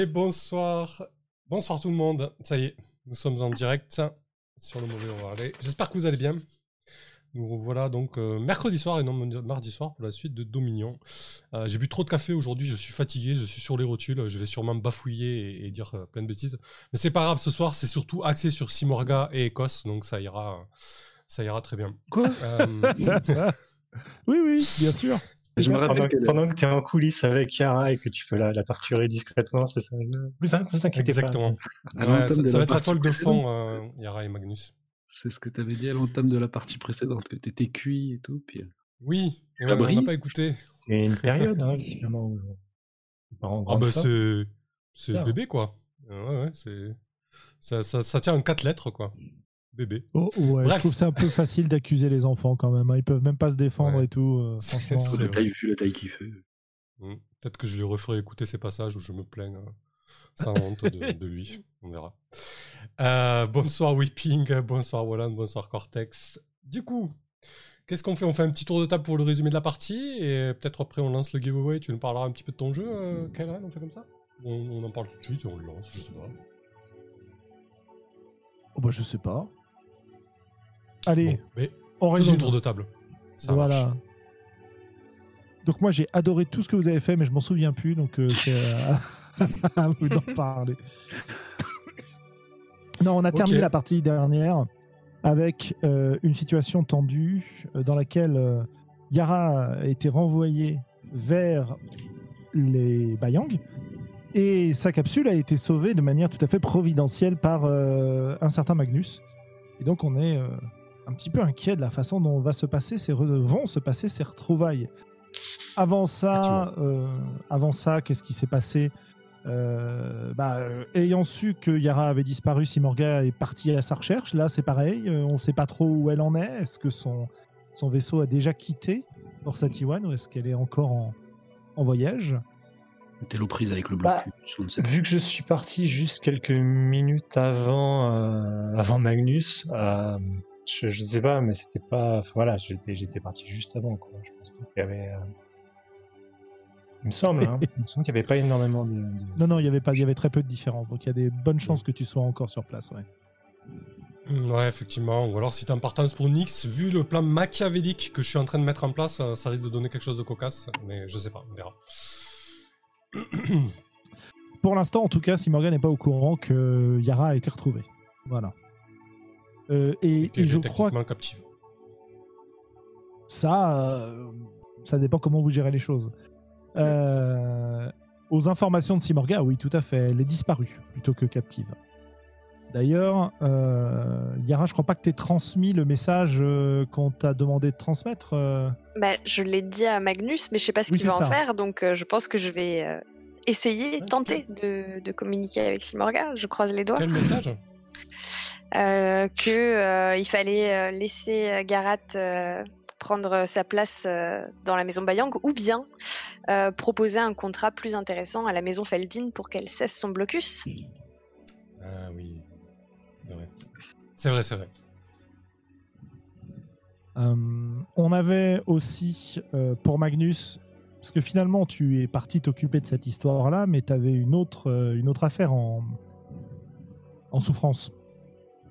Et bonsoir. Bonsoir tout le monde. Ça y est, nous sommes en direct sur le mauvais aller. J'espère que vous allez bien. Nous voilà donc euh, mercredi soir et non mardi soir pour la suite de Dominion. Euh, j'ai bu trop de café aujourd'hui, je suis fatigué, je suis sur les rotules, je vais sûrement bafouiller et, dire euh, plein de bêtises. Mais c'est pas grave, ce soir c'est surtout axé sur Simorga et Écosse, donc ça ira, ça ira très bien. Quoi? Oui, oui, bien sûr. Je me rappelle pendant, que, tu es en coulisses avec Yara et que tu peux la, la torturer discrètement, c'est ça. Plus un, plus Exactement. ça, ça va être la toile de fond, euh, Yara et Magnus. C'est ce que tu avais dit à l'entame de la partie précédente, que tu étais cuit et tout. Puis... Euh, oui, et on n'a pas écouté. C'est une période, hein, visiblement. Ah bah c'est c'est bébé quoi. Ouais, ouais, c'est ça, ça, ça, tient en quatre lettres quoi bébé. Oh, ouais, je trouve c'est un peu facile d'accuser les enfants quand même. Hein. Ils peuvent même pas se défendre et tout. Euh, franchement. la taille la taille qu'il fait. Mmh. Peut-être que je lui referai écouter ces passages où je me plains euh, sans honte de, lui. On verra. Euh, bonsoir Whipping, bonsoir Walland, bonsoir Cortex. Du coup, qu'est-ce qu'on fait? On fait un petit tour de table pour le résumé de la partie et peut-être après on lance le giveaway. Tu nous parleras un petit peu de ton jeu, euh, On fait comme ça? On, on, en parle tout de suite et on le lance, je sais pas. Oh bah je sais pas. Allez, mais on résume. tour de table. voilà. Donc moi j'ai adoré tout ce que vous avez fait, mais je m'en souviens plus, donc euh, c'est à vous d'en parler. non, on a terminé la partie dernière avec euh, une situation tendue euh, dans laquelle Yara a été renvoyée vers les Bayang et sa capsule a été sauvée de manière tout à fait providentielle par un certain Magnus. Et donc on est un petit peu inquiet de la façon dont va se passer ces vont se passer ces retrouvailles. Avant ça, euh, avant ça, qu'est-ce qui s'est passé? Euh, bah, euh, ayant su que Yara avait disparu, Simorga est parti à sa recherche. Là, c'est pareil. on ne sait pas trop où elle en est. Est-ce que son, son vaisseau a déjà quitté pour Satiwan ou est-ce qu'elle est encore en, en voyage? T'es l'eau prise avec le bah, Vu que je suis parti juste quelques minutes avant, avant Magnus, je, ne sais pas, mais c'était pas. Voilà, j'étais, j'étais parti juste avant. Quoi. Je pense qu'il y avait. Euh, il me semble, hein, il me semble qu'il n'y avait pas énormément de, Non, non, il y avait pas, il y avait très peu de différence. Donc il y a des bonnes chances que tu sois encore sur place, ouais. Mmh, ouais, effectivement. Ou alors si t'es en partance pour Nix, vu le plan machiavélique que je suis en train de mettre en place, ça risque de donner quelque chose de cocasse. Mais je sais pas, on verra. Pour l'instant, en tout cas, si Morgan n'est pas au courant que Yara a été retrouvée. Voilà. Euh, et, je crois captive. Ça, euh, ça dépend comment vous gérez les choses. Euh, aux informations de Simorga, oui, tout à fait. Elle est disparue plutôt que captive. D'ailleurs, Yara, je crois pas que tu aies transmis le message qu'on t'a demandé de transmettre. Bah, je l'ai dit à Magnus, mais je sais pas ce qu'il va en faire, donc je pense que je vais essayer, tenter de, de, communiquer avec Simorga. Je croise les doigts. Quel message? euh, qu'il euh, fallait euh, laisser Garat prendre sa place dans la maison Bayang ou bien proposer un contrat plus intéressant à la maison Feldin pour qu'elle cesse son blocus. Ah oui, c'est vrai. C'est vrai, c'est vrai. on avait aussi pour Magnus, parce que finalement tu es parti t'occuper de cette histoire-là, mais tu avais une autre, une autre affaire en, en souffrance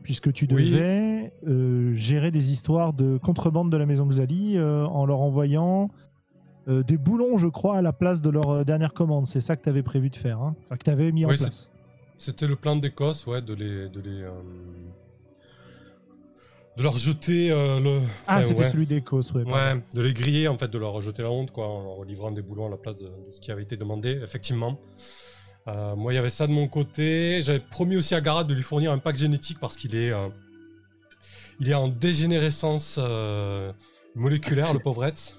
puisque tu devais euh, gérer des histoires de contrebande de la maison Xali euh, en leur envoyant euh, des boulons, je crois, à la place de leur dernière commande. C'est ça que tu avais prévu de faire, hein enfin, que tu avais mis en place. C'était le plan d'Écosse, ouais, de les. De, les, de leur jeter le. Ah, c'était celui d'Écosse, ouais. Ouais, de les griller, en fait, de leur jeter la honte, quoi, en leur livrant des boulons à la place de ce qui avait été demandé, effectivement. Euh, moi, il y avait ça de mon côté. J'avais promis aussi à Garat de lui fournir un pack génétique parce qu'il est, euh, il est en dégénérescence euh, moléculaire, le pauvrette.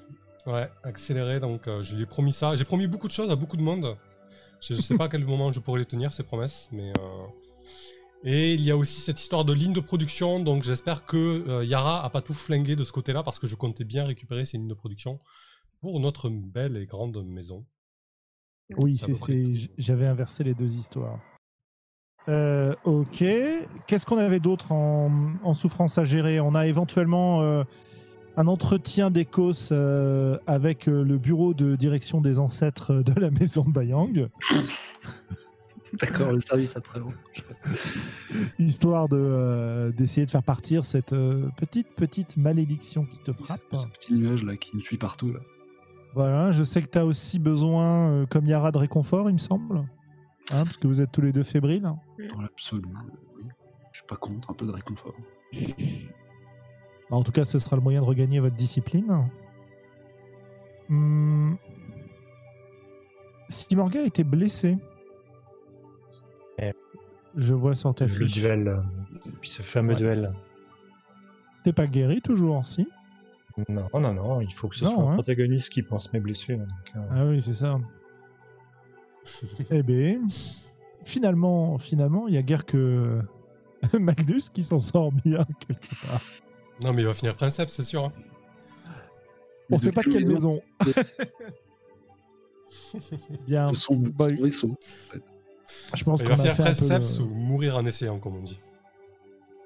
Ouais, accéléré. Donc, je lui ai promis ça. J'ai promis beaucoup de choses à beaucoup de monde. Je ne sais pas à quel moment je pourrais les tenir, ces promesses, mais. Et il y a aussi cette histoire de ligne de production, donc j'espère que Yara a pas tout flingué de ce côté-là parce que je comptais bien récupérer ces lignes de production pour notre belle et grande maison. Oui, c'est, j'avais inversé les deux histoires. Euh, ok. Qu'est-ce qu'on avait d'autre en, souffrance à gérer? On a éventuellement euh, un entretien d'Écosse euh, avec le bureau de direction des ancêtres de la maison Bayang. D'accord, le service après. Histoire de, euh, d'essayer de faire partir cette euh, petite, petite malédiction qui te frappe. Ce petit nuage là qui me suit partout. Là. Voilà, je sais que tu as aussi besoin, euh, comme Yara, de réconfort, il me semble. Hein, parce que vous êtes tous les deux fébriles. Dans l'absolu, oui. Je suis pas contre un peu de réconfort. Bah, En tout cas, ce sera le moyen de regagner votre discipline. Hmm. Simorga a été blessé. Eh. Je vois sur ta Le fiche. duel, euh, puis ce fameux Ouais. duel. T'es pas guéri toujours, si? Non, non, non, il faut que ce Non, soit hein. un protagoniste qui pense mes blessures. donc, euh, Ah oui, c'est ça. eh bien, finalement, finalement, il y a guère que Magnus qui s'en sort bien quelque part. Non, mais il va finir princeps, c'est sûr. hein. On sait pas de quelle maison. bien, De son, bah, son vaisseau. je pense Il qu'on va peu princeps le- ou mourir en essayant, comme on dit.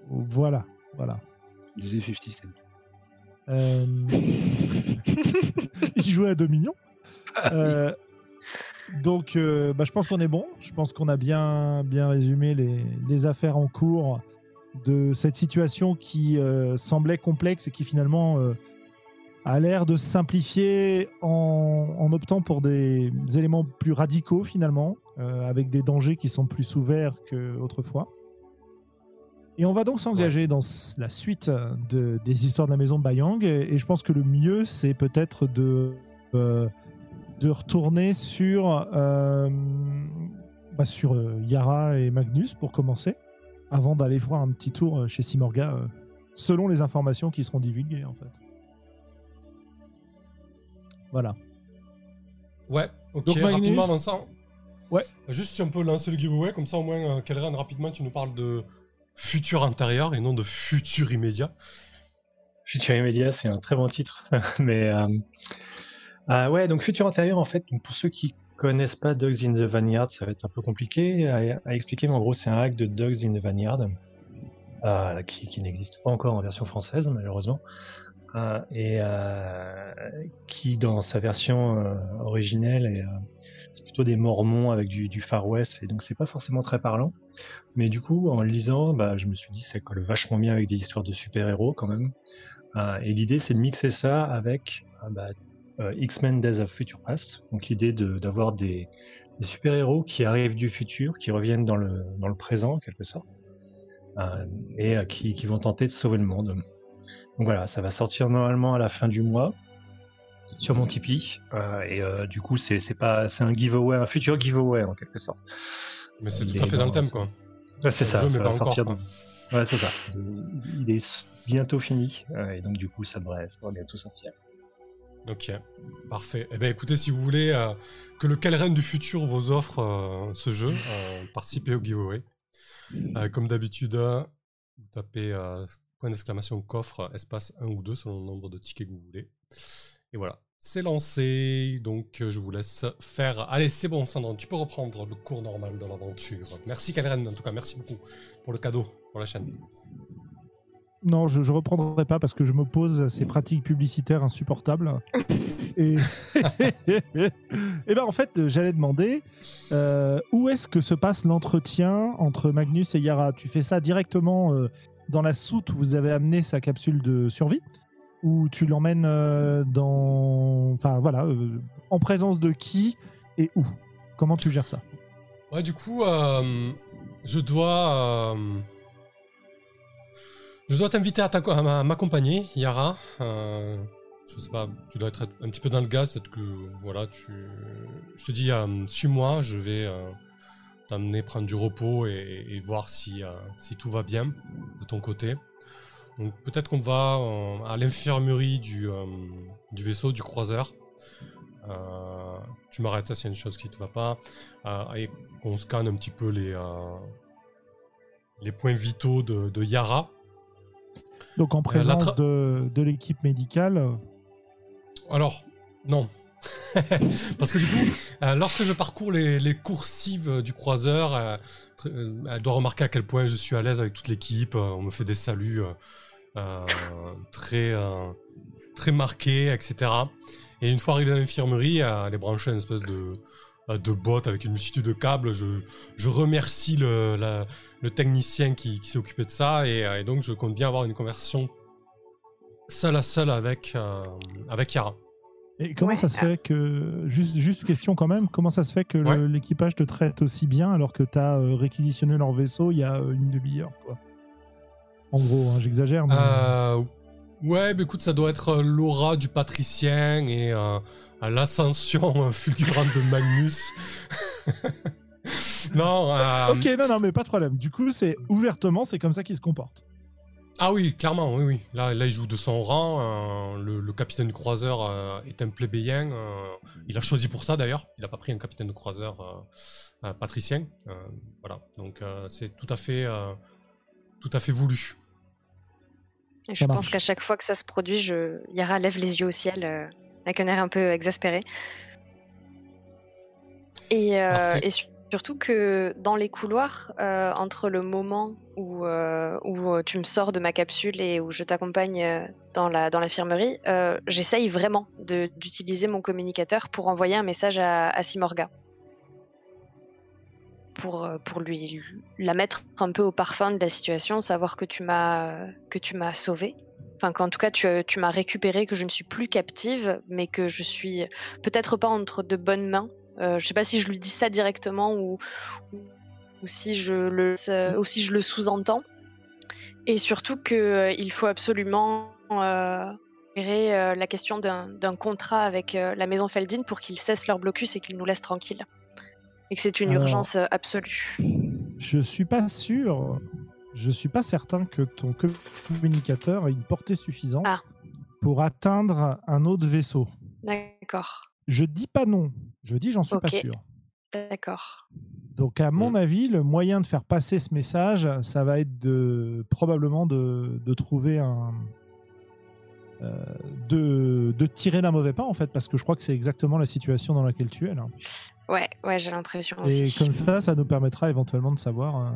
Voilà, voilà. Disait 50 Cent. Euh, il jouait à Dominion. Euh, donc, euh, bah, je pense qu'on est bon. Je pense qu'on a bien, bien résumé les, les affaires en cours de cette situation qui semblait complexe et qui finalement a l'air de se simplifier en, en optant pour des éléments plus radicaux finalement, avec des dangers qui sont plus ouverts qu'autrefois. Et on va donc s'engager dans la suite de, des histoires de la maison Bayang. Et, et je pense que le mieux, c'est peut-être de, euh, de retourner sur, euh, bah, sur euh, Yara et Magnus pour commencer, avant d'aller voir un petit tour euh, chez Simorga, euh, selon les informations qui seront divulguées en fait. Voilà. Ouais, ok, Donc, Magnus- rapidement, Vincent. Ouais. Juste si on peut lancer le giveaway, comme ça au moins, euh, Kelren, rapidement, tu nous parles de futur antérieur et non de futur immédiat. Futur immédiat, c'est un très bon titre. Mais euh, ah ouais, donc futur antérieur, en fait, donc pour ceux qui connaissent pas Dogs in the Vineyard, ça va être un peu compliqué à, expliquer, mais en gros, c'est un hack de Dogs in the Vineyard euh, qui, qui n'existe pas encore en version française, malheureusement. Euh, et euh, qui, dans sa version euh, originelle, est, euh, c'est plutôt des Mormons avec du, Far West, et donc c'est pas forcément très parlant. Mais du coup, en le lisant, bah, je me suis dit ça colle vachement bien avec des histoires de super-héros quand même. Euh, et l'idée, c'est de mixer ça avec euh, bah, euh, X-Men Days of Future Past. Donc l'idée d'avoir des, super-héros qui arrivent du futur, qui reviennent dans le, présent en quelque sorte, et qui vont tenter de sauver le monde. Donc voilà, ça va sortir normalement à la fin du mois sur mon Tipeee. euh, et euh, du coup, c'est pas c'est un giveaway, un futur giveaway en quelque sorte. Mais c'est tout à fait dans le thème, quoi. Ouais, c'est ça, jeu, ça mais va pas encore, sortir quoi. dans- Ouais, c'est ça. Il est bientôt fini, euh, et donc du coup, ça devrait, ça devrait bientôt sortir. Ok, parfait. Eh bien, écoutez, si vous voulez euh, que le Kelren du futur vous offre euh, ce jeu, euh, participez au giveaway. Comme d'habitude, vous tapez point d'exclamation coffre, espace 1 ou 2 selon le nombre de tickets que vous voulez. Et voilà, c'est lancé. Donc, euh, je vous laisse faire. Allez, c'est bon, Sandrine, tu peux reprendre le cours normal de l'aventure. Merci, Kelren, en tout cas, merci beaucoup pour le cadeau pour la chaîne. Non, je ne reprendrai pas parce que je m'oppose à ces pratiques publicitaires insupportables. et, et ben en fait, j'allais demander euh, où est-ce que se passe l'entretien entre Magnus et Yara? Tu fais ça directement euh, dans la soute où vous avez amené sa capsule de survie? Ou tu l'emmènes euh, dans. Enfin voilà, euh, en présence de qui et où? Comment tu gères ça? Ouais, du coup, euh, je dois. je dois t'inviter à m'accompagner, Yara. Euh, je sais pas, tu dois être un petit peu dans le gaz, peut-être que. Voilà, tu. Je te dis, suis-moi, je vais t'amener prendre du repos et, voir si, si tout va bien de ton côté. Donc, peut-être qu'on va euh, à l'infirmerie du, euh, du vaisseau, du croiseur. Euh, tu m'arrêtes s'il y a une chose qui te va pas. Et qu'on scanne un petit peu les, les points vitaux de, de Yara. Donc en présence de, de l'équipe médicale. Alors, non. Parce que du coup, euh, lorsque je parcours les, coursives du croiseur, euh, euh, elle doit remarquer à quel point je suis à l'aise avec toute l'équipe. euh, on me fait des saluts euh, euh, très, euh, très marqués, etc. Et une fois arrivé à l'infirmerie, euh, elle est branchée une espèce de, euh, de avec une multitude de câbles. Je, je remercie le, technicien qui, s'est occupé de ça et, euh, donc je compte bien avoir une conversation seule à seule avec, euh, avec Yara. Et comment Ouais, ça se ah. fait que. Juste, juste question quand même, comment ça se fait que Ouais. l'équipage te traite aussi bien alors que tu as réquisitionné leur vaisseau il y a euh, une demi-heure quoi? En gros, hein, j'exagère. Mais... Euh, ouais, bah écoute, ça doit être euh, l'aura du patricien et euh, l'ascension euh, fulgurante de Magnus. non, euh, Ok, non, non, mais pas de problème. Du coup, c'est ouvertement, c'est comme ça qu'ils se comportent. Ah oui, clairement, oui, oui. Là, là il joue de son rang. euh, le, le capitaine du croiseur euh, est un plébéien. euh, il a choisi pour ça d'ailleurs. Il n'a pas pris un capitaine de croiseur euh, euh, patricien. Euh, voilà, donc euh, c'est tout à fait, euh, tout à fait voulu. Et je pense qu'à chaque fois que ça se produit, je... Yara lève les yeux au ciel euh, avec un air un peu exaspéré. Et, euh, et surtout que dans les couloirs, euh, entre le moment où, euh, où euh, tu me sors de ma capsule et où je t'accompagne dans dans l'infirmerie, euh, j'essaye vraiment d'utiliser mon communicateur pour envoyer un message à, Simorga. Pour, pour lui la mettre un peu au parfum de la situation, savoir que tu m'as sauvé. Enfin, qu'en tout cas, tu, tu m'as récupéré, que je ne suis plus captive, mais que je suis peut-être pas entre de bonnes mains. Euh, je sais pas si je lui dis ça directement ou, ou si je le, euh, ou si je le sous-entends. Et surtout qu'il faut absolument euh, gérer euh, la question d'un contrat avec euh, la maison Feldin pour qu'ils cessent leur blocus et qu'ils nous laissent tranquilles. Et que c'est une Alors- urgence euh, absolue. Je suis pas sûr, je suis pas certain que ton communicateur ait une portée suffisante Ah. pour atteindre un autre vaisseau. D'accord, Je dis pas non, je dis j'en suis pas sûr. d'accord. Donc à mon Mm. avis, le moyen de faire passer ce message, ça va être de probablement de, de trouver un euh, de, de tirer d'un mauvais pas en fait, parce que je crois que c'est exactement la situation dans laquelle tu es là. Ouais, ouais, j'ai l'impression Et aussi. comme ça, ça nous permettra éventuellement de savoir. euh,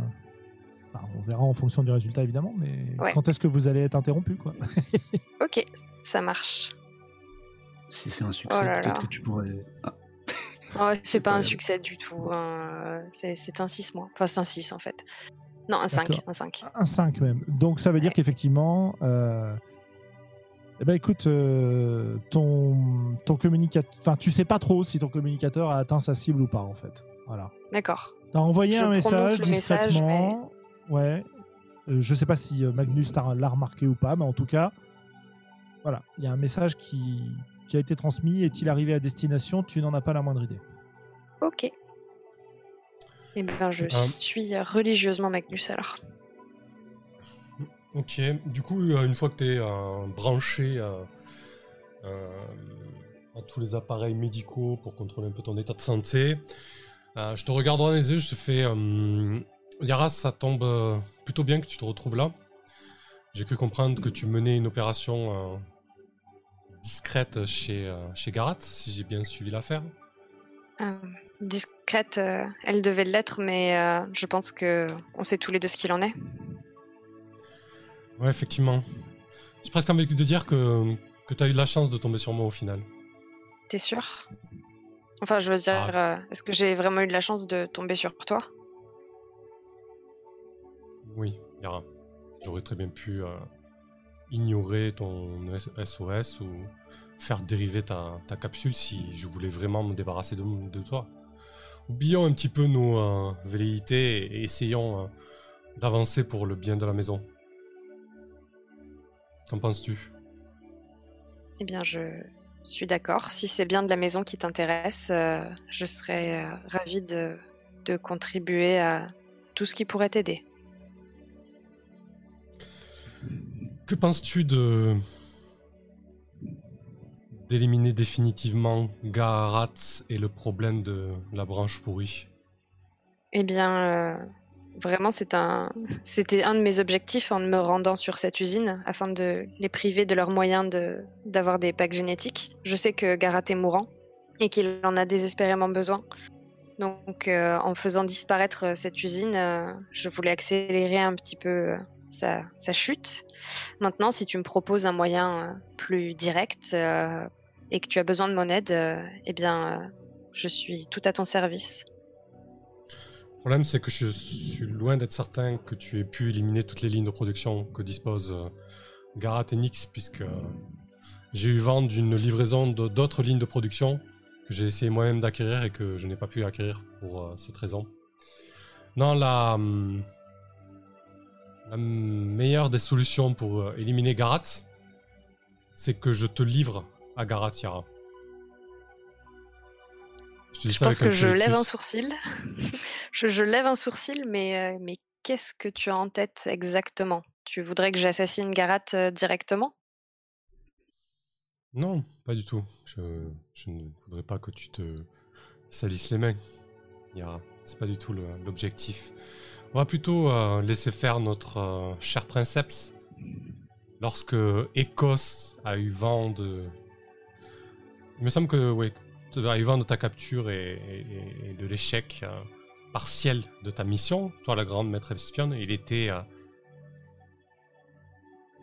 enfin, on verra en fonction du résultat évidemment, mais Ouais. quand est-ce que vous allez être interrompu quoi Ok, ça marche. Si c'est un succès, Oh peut-être que tu pourrais. Ah, Oh, c'est pas un succès du tout. hein. C'est un 6 mois. Enfin, c'est un 6 en fait. Non, un 5. D'accord. Un 5. Un 5 même. Donc ça veut dire Ouais. qu'effectivement, euh, eh ben écoute, euh, ton, ton communicateur, enfin tu sais pas trop si ton communicateur a atteint sa cible ou pas en fait. Voilà. D'accord. T'as envoyé Je un message le message, discrètement. Ouais. Euh, je sais pas si euh, Magnus t'a- l'a remarqué ou pas, mais en tout cas, voilà, il y a un message qui, qui a été transmis. Est-il arrivé à destination? Tu n'en as pas la moindre idée. Ok. Eh bien, je Euh. suis religieusement Magnus alors. Ok, du coup, euh, une fois que tu es branché euh, euh, à tous les appareils médicaux pour contrôler un peu ton état de santé, euh, je te regarde dans les yeux, je te fais euh, Yara, ça tombe plutôt bien que tu te retrouves là. J'ai cru comprendre que tu menais une opération euh, discrète chez, euh, chez Garat, si j'ai bien suivi l'affaire. Euh, discrète, euh, elle devait l'être, mais euh, je pense que on sait tous les deux ce qu'il en est. Ouais, effectivement. J'ai presque envie de dire que, que tu as eu de la chance de tomber sur moi au final. T'es sûr? Enfin, je veux dire, Ah. est-ce que j'ai vraiment eu de la chance de tomber sur toi? Oui, Yara. J'aurais très bien pu ignorer ton SOS ou faire dériver ta, capsule si je voulais vraiment me débarrasser de, toi. Oublions un petit peu nos euh, velléités et essayons euh, d'avancer pour le bien de la maison. Qu'en penses-tu? Eh bien, je suis d'accord. Si c'est bien de la maison qui t'intéresse, euh, je serais euh, ravie de contribuer à tout ce qui pourrait t'aider. Que penses-tu de d'éliminer définitivement Gaharat et le problème de la branche pourrie? Eh bien, euh, vraiment, c'était un de mes objectifs en me rendant sur cette usine afin de les priver de leurs moyens de, d'avoir des packs génétiques. Je sais que Garat est mourant et qu'il en a désespérément besoin. Donc, euh, en faisant disparaître cette usine, euh, je voulais accélérer un petit peu sa chute. Maintenant, si tu me proposes un moyen euh, plus direct euh, et que tu as besoin de mon aide, euh, eh bien, Je suis tout à ton service. Le problème, c'est que je suis loin d'être certain que tu aies pu éliminer toutes les lignes de production que dispose Garat et Nix, puisque j'ai eu vent d'une livraison d'autres lignes de production que j'ai essayé moi-même d'acquérir et que je n'ai pas pu acquérir pour cette raison. Non, la, hum, la meilleure des solutions pour euh, éliminer Garat, c'est que je te livre à Garat, Yara. Je pense que je lève un sourcil. je, je lève un sourcil, mais, euh, mais qu'est-ce que tu as en tête exactement? Tu voudrais que j'assassine Garat euh, directement? Non, pas du tout. Je, je ne voudrais pas que tu te salisses les mains. Yara. C'est pas du tout l'objectif. On va plutôt euh, laisser faire notre euh, cher princeps. Lorsque Écosse a eu vent de. Il me semble que, oui, tu as eu vent de ta capture et, et- et de l'échec euh, partiel de ta mission, toi, la grande maître espionne, il était.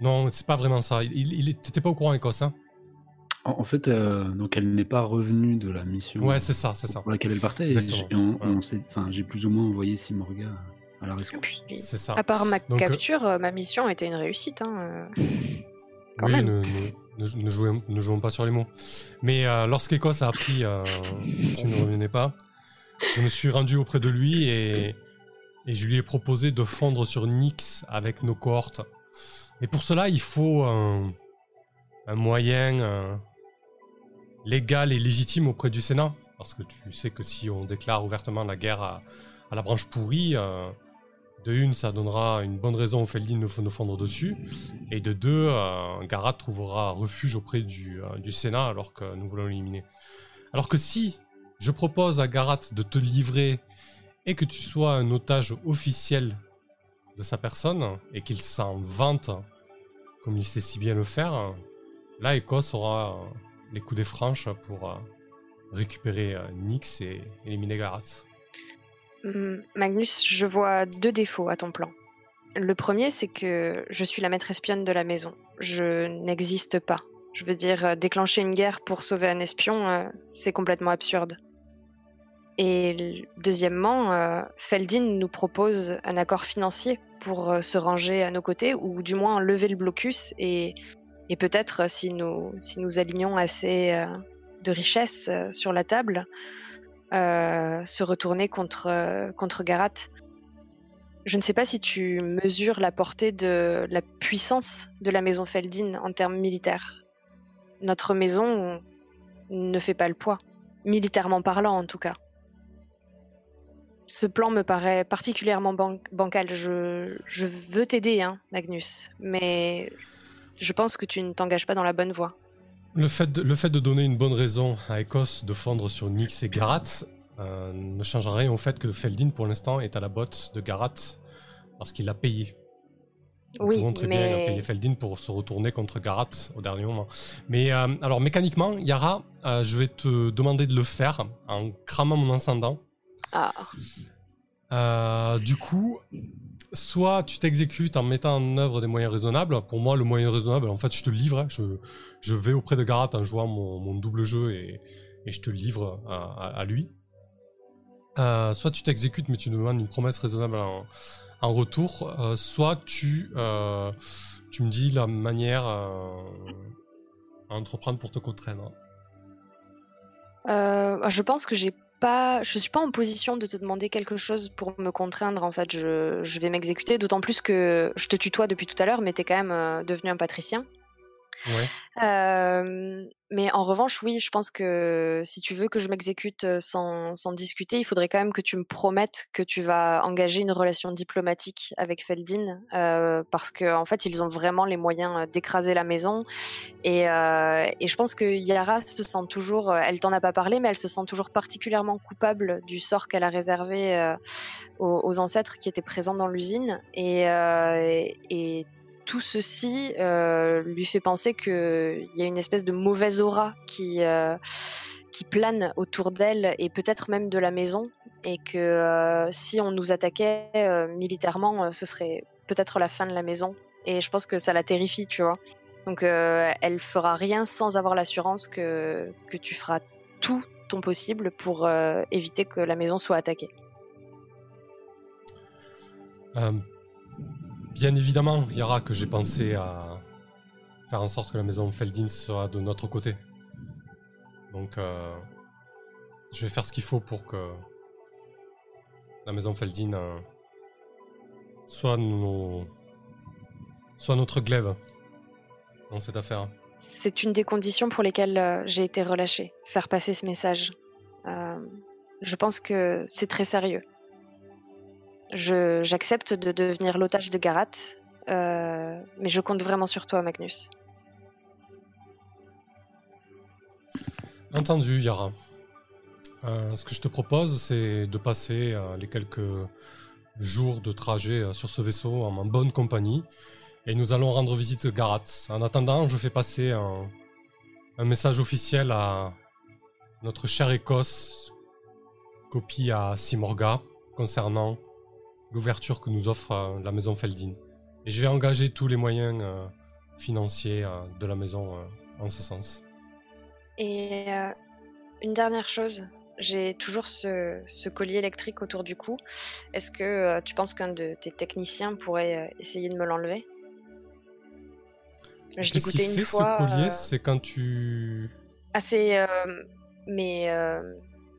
Non, c'est pas vraiment ça. Il, il, t'étais pas au courant, Écosse, hein? En, fait, euh, donc elle n'est pas revenue de la mission Ouais, c'est ça, c'est ça. pour laquelle elle partait. Et, Exactement. j- et on, Voilà. on s'est- enfin, j'ai plus ou moins envoyé Simorga à la rescousse. Puis, C'est ça. À part ma Donc, euh, capture, euh, ma mission était une réussite. Hein, euh. quand oui, même. ne, ne- ne- ne jouons, ne jouons pas sur les mots. Mais euh, lorsqu'Écosse a appris euh, que tu ne revenais pas, je me suis rendu auprès de lui et, et je lui ai proposé de fondre sur Nyx avec nos cohortes. Mais pour cela, il faut un, un moyen euh, légal et légitime auprès du Sénat. Parce que tu sais que si on déclare ouvertement la guerre à, à la branche pourrie, euh, de une, ça donnera une bonne raison aux Feldin de nous fondre dessus. Et de deux, euh, Garat trouvera refuge auprès du, euh, du Sénat alors que nous voulons l'éliminer. Alors que si je propose à Garat de te livrer et que tu sois un otage officiel de sa personne et qu'il s'en vante comme il sait si bien le faire, là Écosse aura euh, les coups des franches pour récupérer Nyx et éliminer Garat. Hum, Magnus, je vois deux défauts à ton plan. Le premier, c'est que je suis la maître espionne de la maison. Je n'existe pas. Je veux dire, euh, déclencher une guerre pour sauver un espion, euh, c'est complètement absurde. Et deuxièmement, euh, Feldin nous propose un accord financier pour se ranger à nos côtés, ou du moins lever le blocus, et, peut-être si nous, si nous alignons assez de richesses sur la table, se retourner contre, euh, contre Garat. Je ne sais pas si tu mesures la portée de la puissance de la maison Feldin en termes militaires. Notre maison ne fait pas le poids, militairement parlant en tout cas. Ce plan me paraît particulièrement ban- bancal. Je, je veux t'aider, hein, Magnus, mais je pense que tu ne t'engages pas dans la bonne voie. Le fait, de, le fait de donner une bonne raison à Écosse de fondre sur Nyx et Garat euh, ne change rien au fait que Feldin, pour l'instant, est à la botte de Garat parce qu'il l'a payé. Nous Oui, pouvons très bien mais- payer Feldin pour se retourner contre Garat au dernier moment. Mais euh, alors, mécaniquement, Yara, euh, je vais te demander de le faire en cramant mon ascendant. Ah, Euh, du coup, soit tu t'exécutes en mettant en œuvre des moyens raisonnables. Pour moi, le moyen raisonnable, en fait, je te livre. hein. Je, vais auprès de Garat en jouant mon, double jeu et, je te livre à, à- lui. Euh, soit tu t'exécutes, mais tu demandes une promesse raisonnable en, retour. Euh, soit tu, euh, tu me dis la manière euh, à entreprendre pour te contraindre. Euh, je pense que j'ai pas, je suis pas en position de te demander quelque chose pour me contraindre. En fait, je, je vais m'exécuter. D'autant plus que je te tutoie depuis tout à l'heure, mais t'es quand même euh, devenu un patricien. Ouais. Euh, mais en revanche, oui, je pense que si tu veux que je m'exécute sans, sans discuter, il faudrait quand même que tu me promettes que tu vas engager une relation diplomatique avec Feldin, parce qu'en en fait, ils ont vraiment les moyens d'écraser la maison. Et, et je pense que Yara se sent toujours, elle t'en a pas parlé, mais elle se sent toujours particulièrement coupable du sort qu'elle a réservé aux, aux ancêtres qui étaient présents dans l'usine. Et, et tout ceci euh, lui fait penser qu'il y a une espèce de mauvaise aura qui, euh, plane autour d'elle et peut-être même de la maison. Et que euh, si on nous attaquait militairement, ce serait peut-être la fin de la maison. Et je pense que ça la terrifie, tu vois. Donc elle fera rien sans avoir l'assurance que, tu feras tout ton possible pour éviter que la maison soit attaquée. Bien évidemment, Yara, que j'ai pensé à faire en sorte que la maison Feldin soit de notre côté. Donc, euh, je vais faire ce qu'il faut pour que la maison Feldin euh, soit, soit notre glaive dans cette affaire. C'est une des conditions pour lesquelles euh, j'ai été relâchée, faire passer ce message. Je pense que c'est très sérieux. J'accepte de devenir l'otage de Garat, euh, mais je compte vraiment sur toi, Magnus. Entendu, Yara. Euh, ce que je te propose, c'est de passer euh, les quelques jours de trajet sur ce vaisseau en bonne compagnie. Et nous allons rendre visite Garat. En attendant, je fais passer un, un message officiel à notre chère Écosse, copie à Simorga, concernant l'ouverture que nous offre euh, la maison Feldin. Et je vais engager tous les moyens euh, financiers euh, de la maison en ce sens. Et euh, une dernière chose, j'ai toujours ce, ce collier électrique autour du cou. Est-ce que euh, tu penses qu'un de tes techniciens pourrait euh, essayer de me l'enlever? Je l'ai goûté une fait fois. ce collier C'est quand tu. Ah, c'est mes,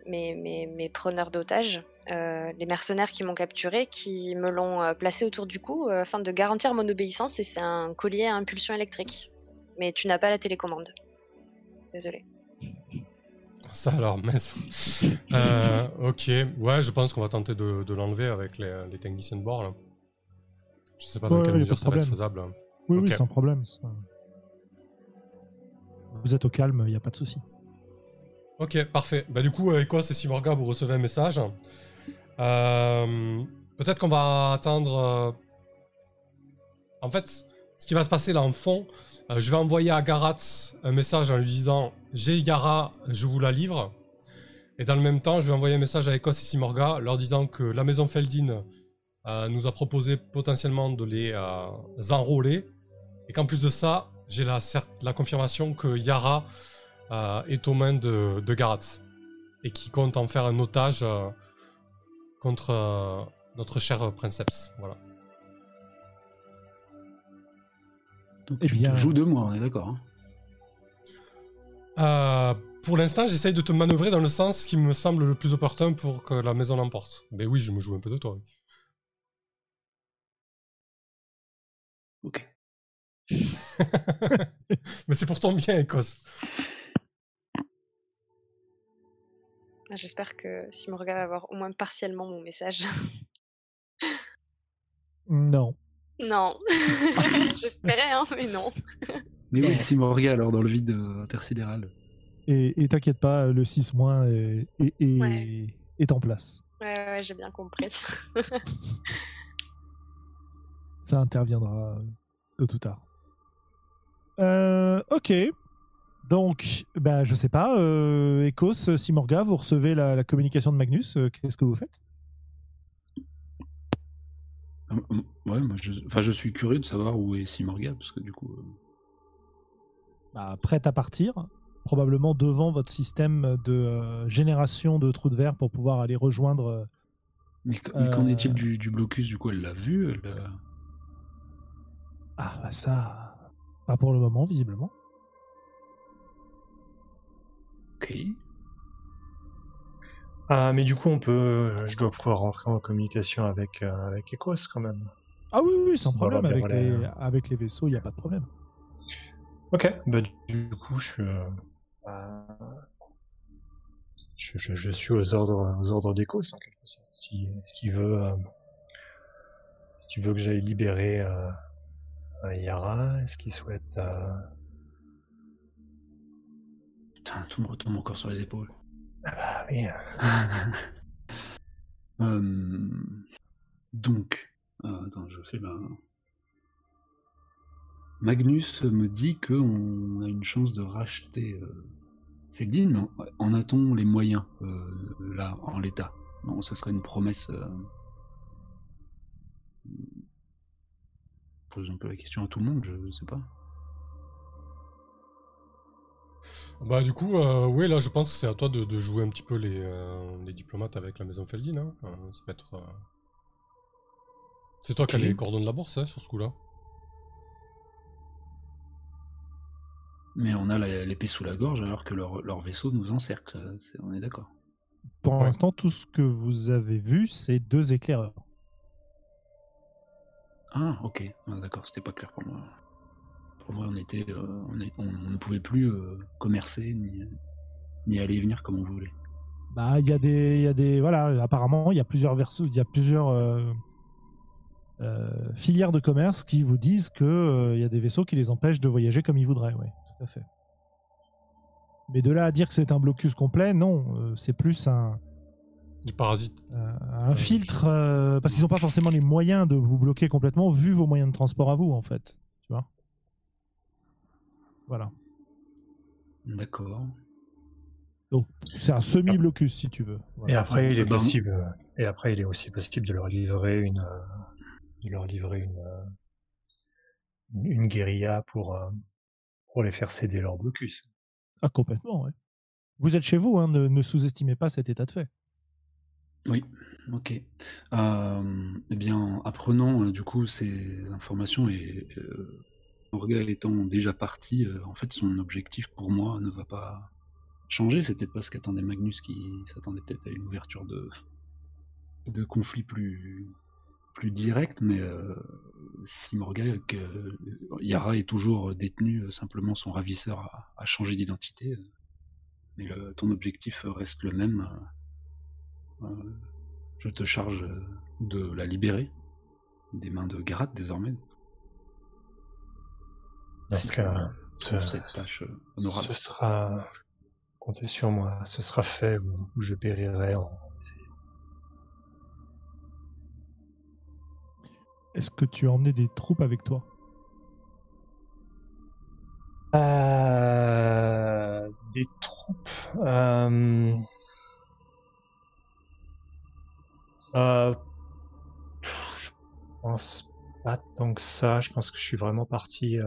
mes, mes, mes preneurs d'otages, euh, les mercenaires qui m'ont capturé, qui me l'ont euh, placé autour du cou euh, afin de garantir mon obéissance. Et c'est un collier à impulsion électrique. Mais tu n'as pas la télécommande. Désolé. Ça alors. Euh, ok, ouais, je pense qu'on va tenter de, de l'enlever avec les, les techniciens de bord. Là. Je sais pas dans Ouais, quelle mesure ça va être faisable. Oui, oui, Ok. sans problème. ça. Vous êtes au calme, il n'y a pas de souci. Ok, parfait. Bah, du coup, Écosse et Simorga, vous recevez un message. Euh, Peut-être qu'on va attendre. euh, En fait, ce qui va se passer là en fond, euh, je vais envoyer à Garat un message en lui disant J'ai Yara, je vous la livre. Et dans le même temps, je vais envoyer un message à Écosse et Simorga leur disant que la maison Feldin nous a proposé potentiellement de les enrôler. Et qu'en plus de ça, j'ai la, la confirmation que Yara est aux mains de, de Garat et qui compte en faire un otage euh, contre euh, notre cher princeps. Voilà. Donc tu bien- joues de moi, on est d'accord. hein Euh, pour l'instant, j'essaye de te manœuvrer dans le sens qui me semble le plus opportun pour que la maison l'emporte. Mais oui, je me joue un peu de toi. oui. Ok. Mais c'est pour ton bien, Écosse. J'espère que Simorga va avoir au moins partiellement mon message. Non. non. J'espérais, hein, mais non. Mais oui, Simorga alors dans le vide euh, intersidéral. Et t'inquiète pas, le 6 moins est, est- est- Ouais. est en place. Ouais, ouais, ouais, j'ai bien compris. Ça interviendra tôt ou tard. Euh, ok. Donc, bah, je sais pas, euh, Ecos, Simorga, vous recevez la, la communication de Magnus. euh, Qu'est-ce que vous faites? Ouais, moi je, enfin, je suis curieux de savoir où est Simorga parce que du coup. euh, bah, Prête à partir, probablement devant votre système de euh, génération de trous de verre pour pouvoir aller rejoindre. euh, Mais, qu- mais qu'en Euh. est-il du, du blocus Du coup, elle l'a vu elle Ah, bah ça. Pas pour le moment, visiblement. Ok. Ah, mais du coup, on peut, je dois pouvoir rentrer en communication avec, euh, avec Ecos quand même. Ah oui, oui, sans problème. Avec les, avec les vaisseaux, il n'y a pas de problème. Ok, bah du, coup, je suis, euh, je, je, je suis aux ordres, aux ordres d'Ecos en quelque sorte. Si, est-ce qu'il veut, euh, est-ce qu'il veut que j'aille libérer euh, euh, Yara Est-ce qu'il souhaite euh, Putain, tout me retombe encore sur les épaules. Ah bah oui. Euh, donc, euh, attends, je fais la. Magnus me dit qu'on a une chance de racheter euh, Feldin, mais en, a-t-on les moyens euh, là, en l'état? Non, ça serait une promesse. Pose un peu la question à tout le monde, je sais pas. Bah du coup, euh, oui, là je pense que c'est à toi de, de jouer un petit peu les, euh, les diplomates avec la maison Feldin. Hein. Euh, ça peut être... euh, C'est toi qui as les cordons de la bourse hein, sur ce coup-là. Mais on a l'épée sous la gorge alors que leur, leur vaisseau nous encercle. On est d'accord. Pour Ouais. l'instant, tout ce que vous avez vu, c'est deux éclaireurs. Ah, ok. Ah, d'accord, c'était pas clair pour moi. Pour moi, on était, euh, on, est- on- on ne pouvait plus euh, commercer ni, ni aller et venir comme on voulait. Bah, il y a des, il y a des, voilà, apparemment, il y a plusieurs il y a plusieurs euh, euh, filières de commerce qui vous disent que euh, il y a des vaisseaux qui les empêchent de voyager comme ils voudraient, oui, tout à fait. Mais de là à dire que c'est un blocus complet, non, euh, c'est plus un, Du parasite. euh, un filtre, euh, parce qu'ils n'ont pas forcément les moyens de vous bloquer complètement, vu vos moyens de transport à vous, en fait. Voilà. D'accord. Donc, c'est un semi-blocus, si tu veux. Voilà. Et après, il est possible. Et après, il est aussi possible de leur livrer une, euh, de leur livrer une, euh, une, guérilla pour, euh, pour les faire céder leur blocus. Ah, complètement, ouais. Vous êtes chez vous, hein, ne, ne sous-estimez pas cet état de fait. Oui, ok. Euh, eh bien, apprenant euh, du coup ces informations et euh, Orga étant déjà parti, euh, en fait, son objectif pour moi ne va pas changer. C'est peut-être pas ce qu'attendait Magnus qui s'attendait peut-être à une ouverture de, de conflit plus, plus direct, mais euh, si Morga, que Yara est toujours détenu, euh, simplement son ravisseur a, changé d'identité, euh, mais ton objectif reste le même. euh, euh, je te charge euh, de la libérer des mains de Garat désormais. Dans ce cas, ce, cette tâche euh, honorable. ce sera, comptez sur moi, ce sera fait ou, ou je périrai en, Est-ce que tu as emmené des troupes avec toi? Euh, des troupes. Euh, euh, je pense pas tant que ça. Je pense que je suis vraiment parti.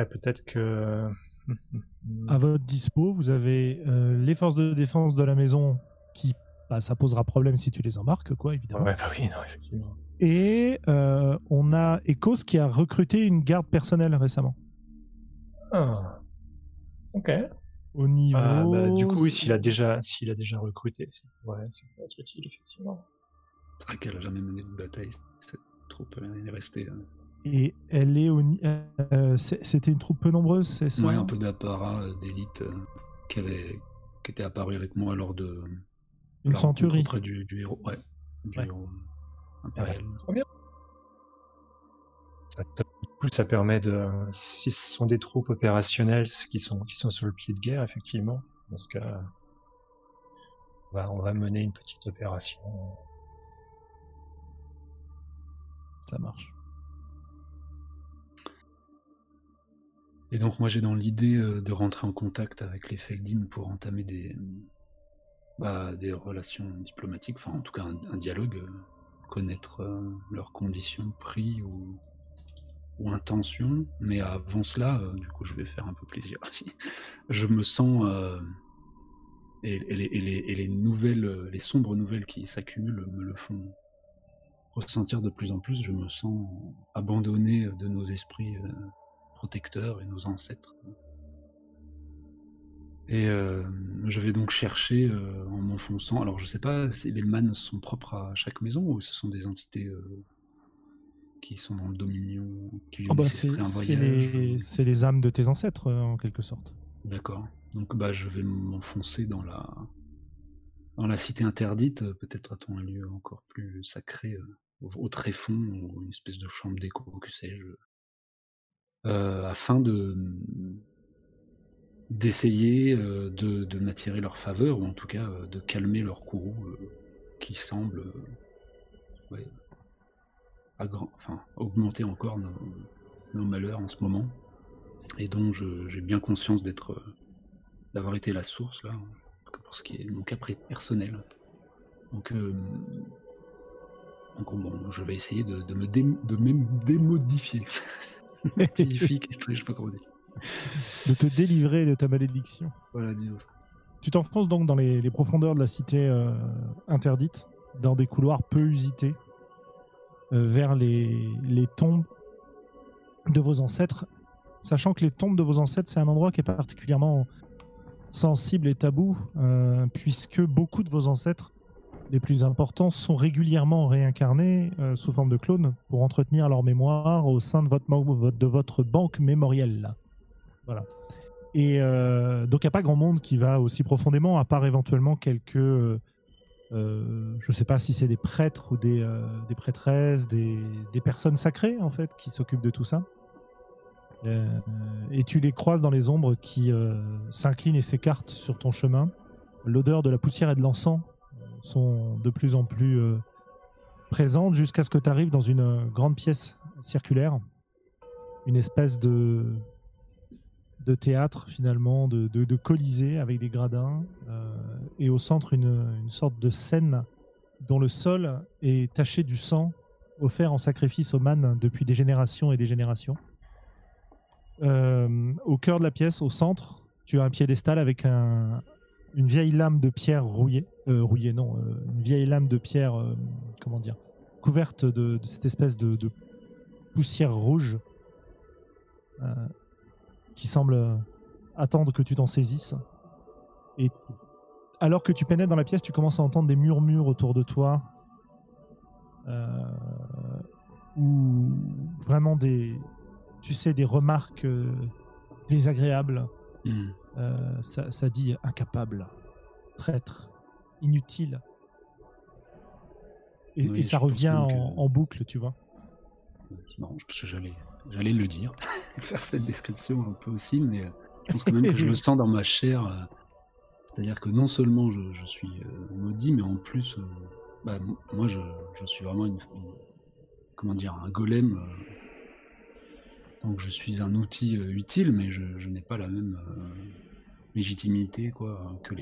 Euh, après, peut-être que. À votre dispo, vous avez euh, les forces de défense de la maison qui, bah, ça posera problème si tu les embarques, quoi, évidemment. Ouais, bah oui, non, effectivement. Et euh, on a Ecos qui a recruté une garde personnelle récemment. Ah. Ok. Au niveau. Ah, bah, du coup, oui, s'il a déjà, s'il a déjà recruté, c'est ouais, ça peut être utile, effectivement. C'est vrai qu'elle a jamais mené de bataille. Cette troupe, elle est restée. euh, Et elle est au. euh, c'est- C'était une troupe peu nombreuse, c'est ça? Ouais, un peu d'apparat euh, d'élite euh, qui avait qui était apparu avec moi lors de Une centurie. auprès du, du héros. Ouais, du Ouais. héros impérial. Trop bien. Ça, ça- du coup, ça permet de, si ce sont des troupes opérationnelles qui sont, qui sont sur le pied de guerre, effectivement, dans ce cas, on va, on va mener une petite opération. Ça marche. Et donc moi j'ai dans l'idée euh, de rentrer en contact avec les Feldin pour entamer des, bah, relations diplomatiques, enfin en tout cas un, dialogue, euh, connaître euh, leurs conditions, prix ou, intentions. Mais avant cela, du coup je vais faire un peu plaisir aussi. Je me sens... et, les, et les- nouvelles, les sombres nouvelles qui s'accumulent me le font ressentir de plus en plus. Je me sens abandonné de nos esprits protecteurs et nos ancêtres. Et euh, je vais donc chercher euh, en m'enfonçant. Alors je sais pas si les manes sont propres à chaque maison ou ce sont des entités euh, qui sont dans le dominion, qui Oh bah, c'est les, âmes de tes ancêtres, en quelque sorte. D'accord. Donc bah je vais m'enfoncer dans la dans la cité interdite. Peut-être a-t-on un lieu encore plus sacré au, au tréfonds ou une espèce de chambre d'écho, que sais-je, afin de d'essayer euh, de, m'attirer leur faveur ou en tout cas euh, de calmer leur courroux euh, qui semble euh, augmenter encore nos, malheurs en ce moment et dont j'ai bien conscience d'être euh, d'avoir été la source là, cas pour ce qui est mon cas personnel. Donc, euh, bon, je vais essayer de, me démodifier. Démodifier, qu'est-ce que je sais pas comment dire. de te délivrer de ta malédiction. Voilà, disons. Tu t'enfonces donc dans les, les profondeurs de la cité euh, interdite, dans des couloirs peu usités, euh, vers les, les tombes de vos ancêtres, sachant que les tombes de vos ancêtres, c'est un endroit qui est particulièrement sensible et tabou, euh, puisque beaucoup de vos ancêtres les plus importants sont régulièrement réincarnés euh, sous forme de clones pour entretenir leur mémoire au sein de votre, banque mémorielle. Voilà. Et euh, donc il n'y a pas grand monde qui va aussi profondément, à part éventuellement quelques... euh, je ne sais pas si c'est des prêtres ou des, des prêtresses, des, personnes sacrées en fait qui s'occupent de tout ça. Et tu les croises dans les ombres qui s'inclinent et s'écartent sur ton chemin. L'odeur de la poussière et de l'encens sont de plus en plus euh, présentes jusqu'à ce que tu arrives dans une euh, grande pièce circulaire, une espèce de, de théâtre finalement, de, de, colisée avec des gradins, euh, et au centre une, une sorte de scène dont le sol est taché du sang offert en sacrifice aux mânes depuis des générations et des générations. Au cœur de la pièce, au centre, tu as un piédestal avec un, une vieille lame de pierre rouillée, euh, rouillée non, euh, une vieille lame de pierre, euh, comment dire, couverte de, cette espèce de, poussière rouge qui semble attendre que tu t'en saisisses. Et alors que tu pénètres dans la pièce, tu commences à entendre des murmures autour de toi, ou vraiment des, tu sais, des remarques désagréables. Hmm. Euh, ça, ça dit incapable, traître, inutile. Et, Oui, et ça revient en, que- en boucle, tu vois. C'est marrant, parce que j'allais, j'allais le dire, faire cette description un peu aussi, mais euh, je pense quand même que je le sens dans ma chair. euh, C'est-à-dire que non seulement je, je suis euh, maudit, mais en plus, euh, bah, moi je, je suis vraiment une, une- comment dire, un golem. Donc je suis un outil euh, utile, mais je, n'ai pas la même euh, légitimité quoi, que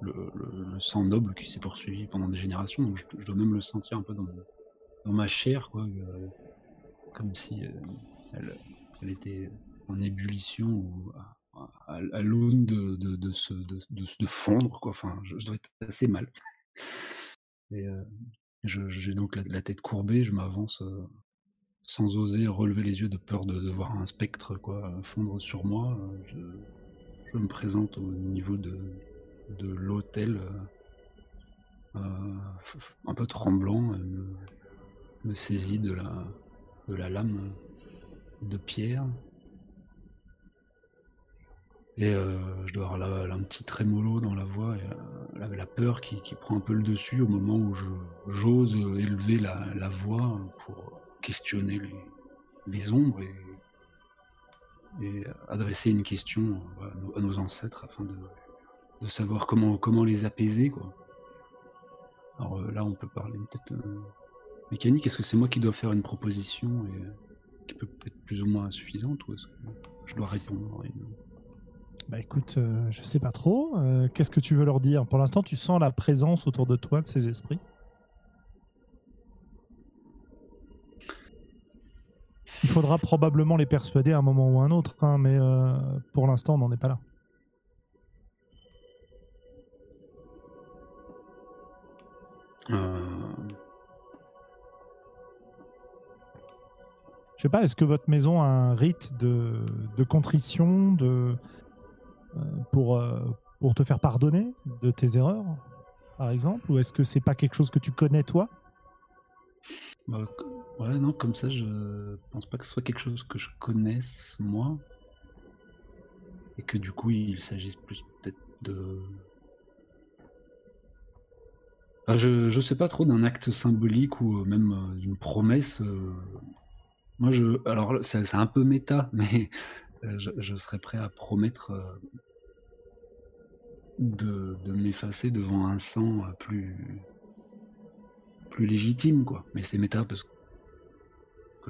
le, sang noble qui s'est poursuivi pendant des générations. Donc je, dois même le sentir un peu dans, ma chair, quoi, euh, comme si elle, était en ébullition ou à, à- l'aune de, se, de, fondre. Quoi. Enfin, je, dois être assez mal. Et j'ai donc la, tête courbée, je m'avance sans oser relever les yeux de peur de, voir un spectre quoi, fondre sur moi. Je, me présente au niveau de, de l'hôtel, euh, euh, un peu tremblant, me, me saisit de la, de la lame de pierre. Et euh, je dois avoir un petit trémolo dans la voix, et la, peur qui, prend un peu le dessus au moment où j'ose élever la, la voix pour questionner les, ombres et, adresser une question euh, à nos, ancêtres afin de, savoir comment, comment les apaiser. Quoi. Alors euh, là, on peut parler peut-être euh, mécanique. Est-ce que c'est moi qui dois faire une proposition et, qui peut être plus ou moins suffisante ou est-ce que je dois répondre Bah écoute, je sais pas trop. Qu'est-ce que tu veux leur dire? Pour l'instant, tu sens la présence autour de toi de ces esprits. Il faudra probablement les persuader à un moment ou à un autre, hein, mais euh, pour l'instant, on n'en est pas là. Euh, Je sais pas, est-ce que votre maison a un rite de, de contrition de, euh, pour, pour te faire pardonner de tes erreurs, par exemple Ou est-ce que c'est pas quelque chose que tu connais toi? Bah, ouais, non, comme ça, je pense pas que ce soit quelque chose que je connaisse moi. Et que du coup, il s'agisse plus peut-être de. Ah, je, je sais pas trop d'un acte symbolique ou euh, même euh, d'une promesse. euh. Moi, je. Alors, c'est un peu méta, mais je, serais prêt à promettre de, de m'effacer devant un sang plus plus légitime, quoi. Mais c'est méta parce que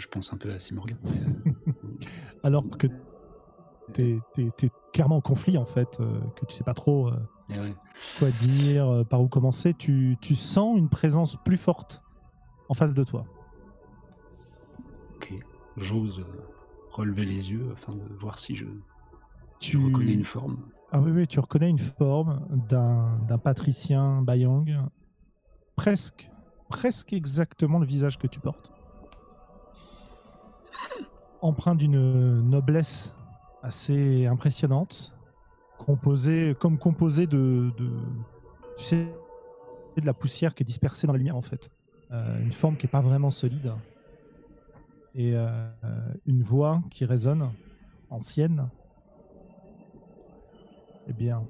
je pense un peu à Simorgan. euh, Alors que t'es es, clairement en conflit, en fait, euh, que tu sais pas trop euh, ouais. quoi dire, euh, par où commencer, tu, tu sens une présence plus forte en face de toi. Ok, j'ose euh, relever les yeux afin de voir si je Tu reconnais une forme Ah oui, oui, tu reconnais une forme d'un d'un patricien Bayang, presque, presque exactement le visage que tu portes. Empreint d'une noblesse assez impressionnante, composé, comme composé de, tu sais, de la poussière qui est dispersée dans la lumière en fait. Euh, une forme qui n'est pas vraiment solide. Et euh, une voix qui résonne, ancienne. Eh bien,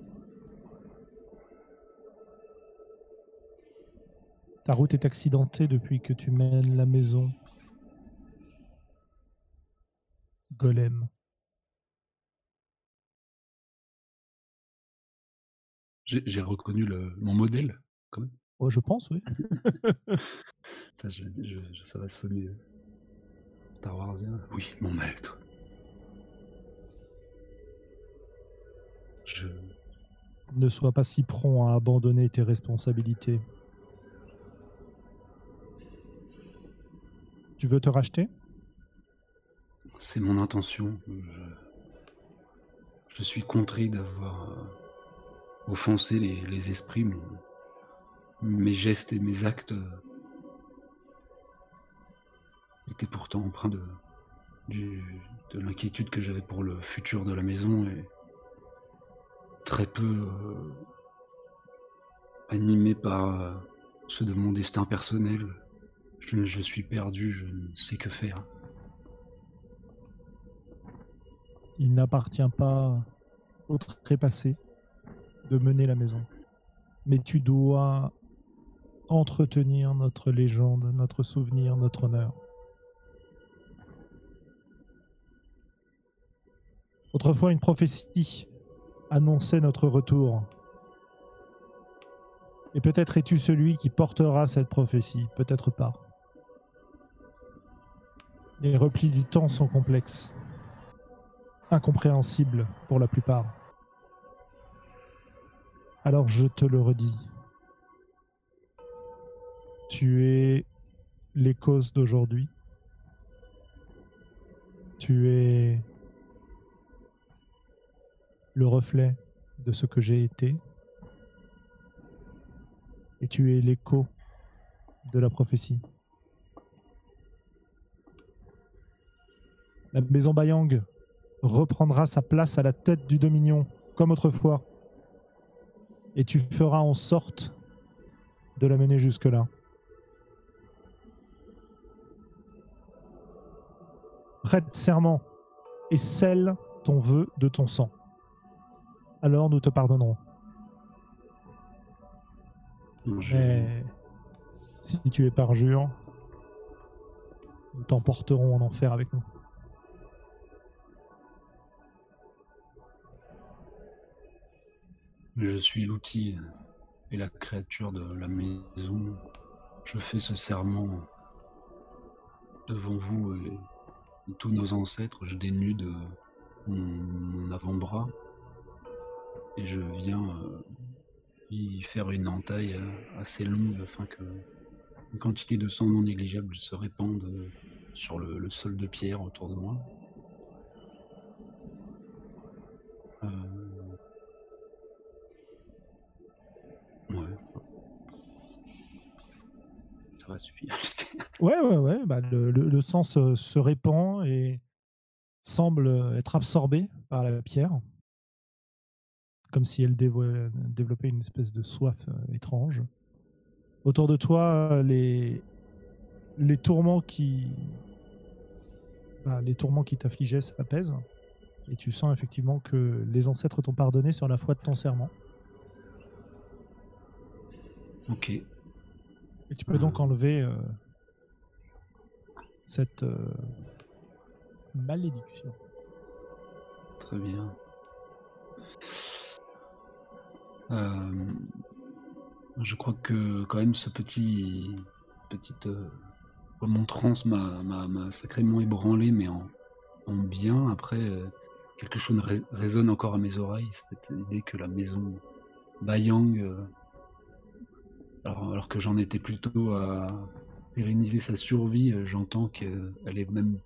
ta route est accidentée depuis que tu mènes la maison. Golem. J'ai reconnu le, mon modèle, quand même. Oh, je pense, oui. je, je, ça va sonner Star Warsien. Oui, mon maître. Je... Ne sois pas si prompt à abandonner tes responsabilités. Tu veux te racheter? C'est mon intention. Je, suis contré d'avoir euh, offensé les, esprits, mes gestes et mes actes euh, étaient pourtant empreints de, de l'inquiétude que j'avais pour le futur de la maison et très peu euh, animé par euh, ceux de mon destin personnel. Je suis perdu, je ne sais que faire. Il n'appartient pas au trépassé de mener la maison. Mais tu dois entretenir notre légende, notre souvenir, notre honneur. Autrefois, une prophétie annonçait notre retour. Et peut-être es-tu celui qui portera cette prophétie, peut-être pas. Les replis du temps sont complexes, incompréhensibles pour la plupart. Alors je te le redis, tu es les d'aujourd'hui. Tu es le reflet de ce que j'ai été. Et tu es l'écho de la prophétie. La maison Bayang reprendra sa place à la tête du Dominion, comme autrefois. Et tu feras en sorte de la mener jusque-là. prête serment et scelle ton vœu de ton sang. Alors nous te pardonnerons. Mais si tu es parjure, nous t'emporterons en enfer avec nous. Je suis l'outil et la créature de la maison. Je fais ce serment devant vous et tous nos ancêtres, je dénude mon, avant-bras et je viens euh, y faire une entaille assez longue afin que une quantité de sang non négligeable se répande sur le, sol de pierre autour de moi. Euh, Ça suffire. Ouais, ouais, ouais. Bah, le, le, sang se, répand et semble être absorbé par la pierre, comme si elle développait une espèce de soif euh, étrange. Autour de toi, les, les tourments qui, bah, les tourments qui t'affligeaient s'apaisent et tu sens effectivement que les ancêtres t'ont pardonné sur la foi de ton serment. Ok. Et tu peux donc enlever euh, cette euh, malédiction. Très bien. Euh, je crois que quand même ce petit petite remontrance m'a sacrément ébranlé, mais en, bien. Après, quelque chose résonne encore à mes oreilles, cette idée que la maison Bayang, alors, que j'en étais plutôt à pérenniser sa survie, euh, j'entends qu'elle est même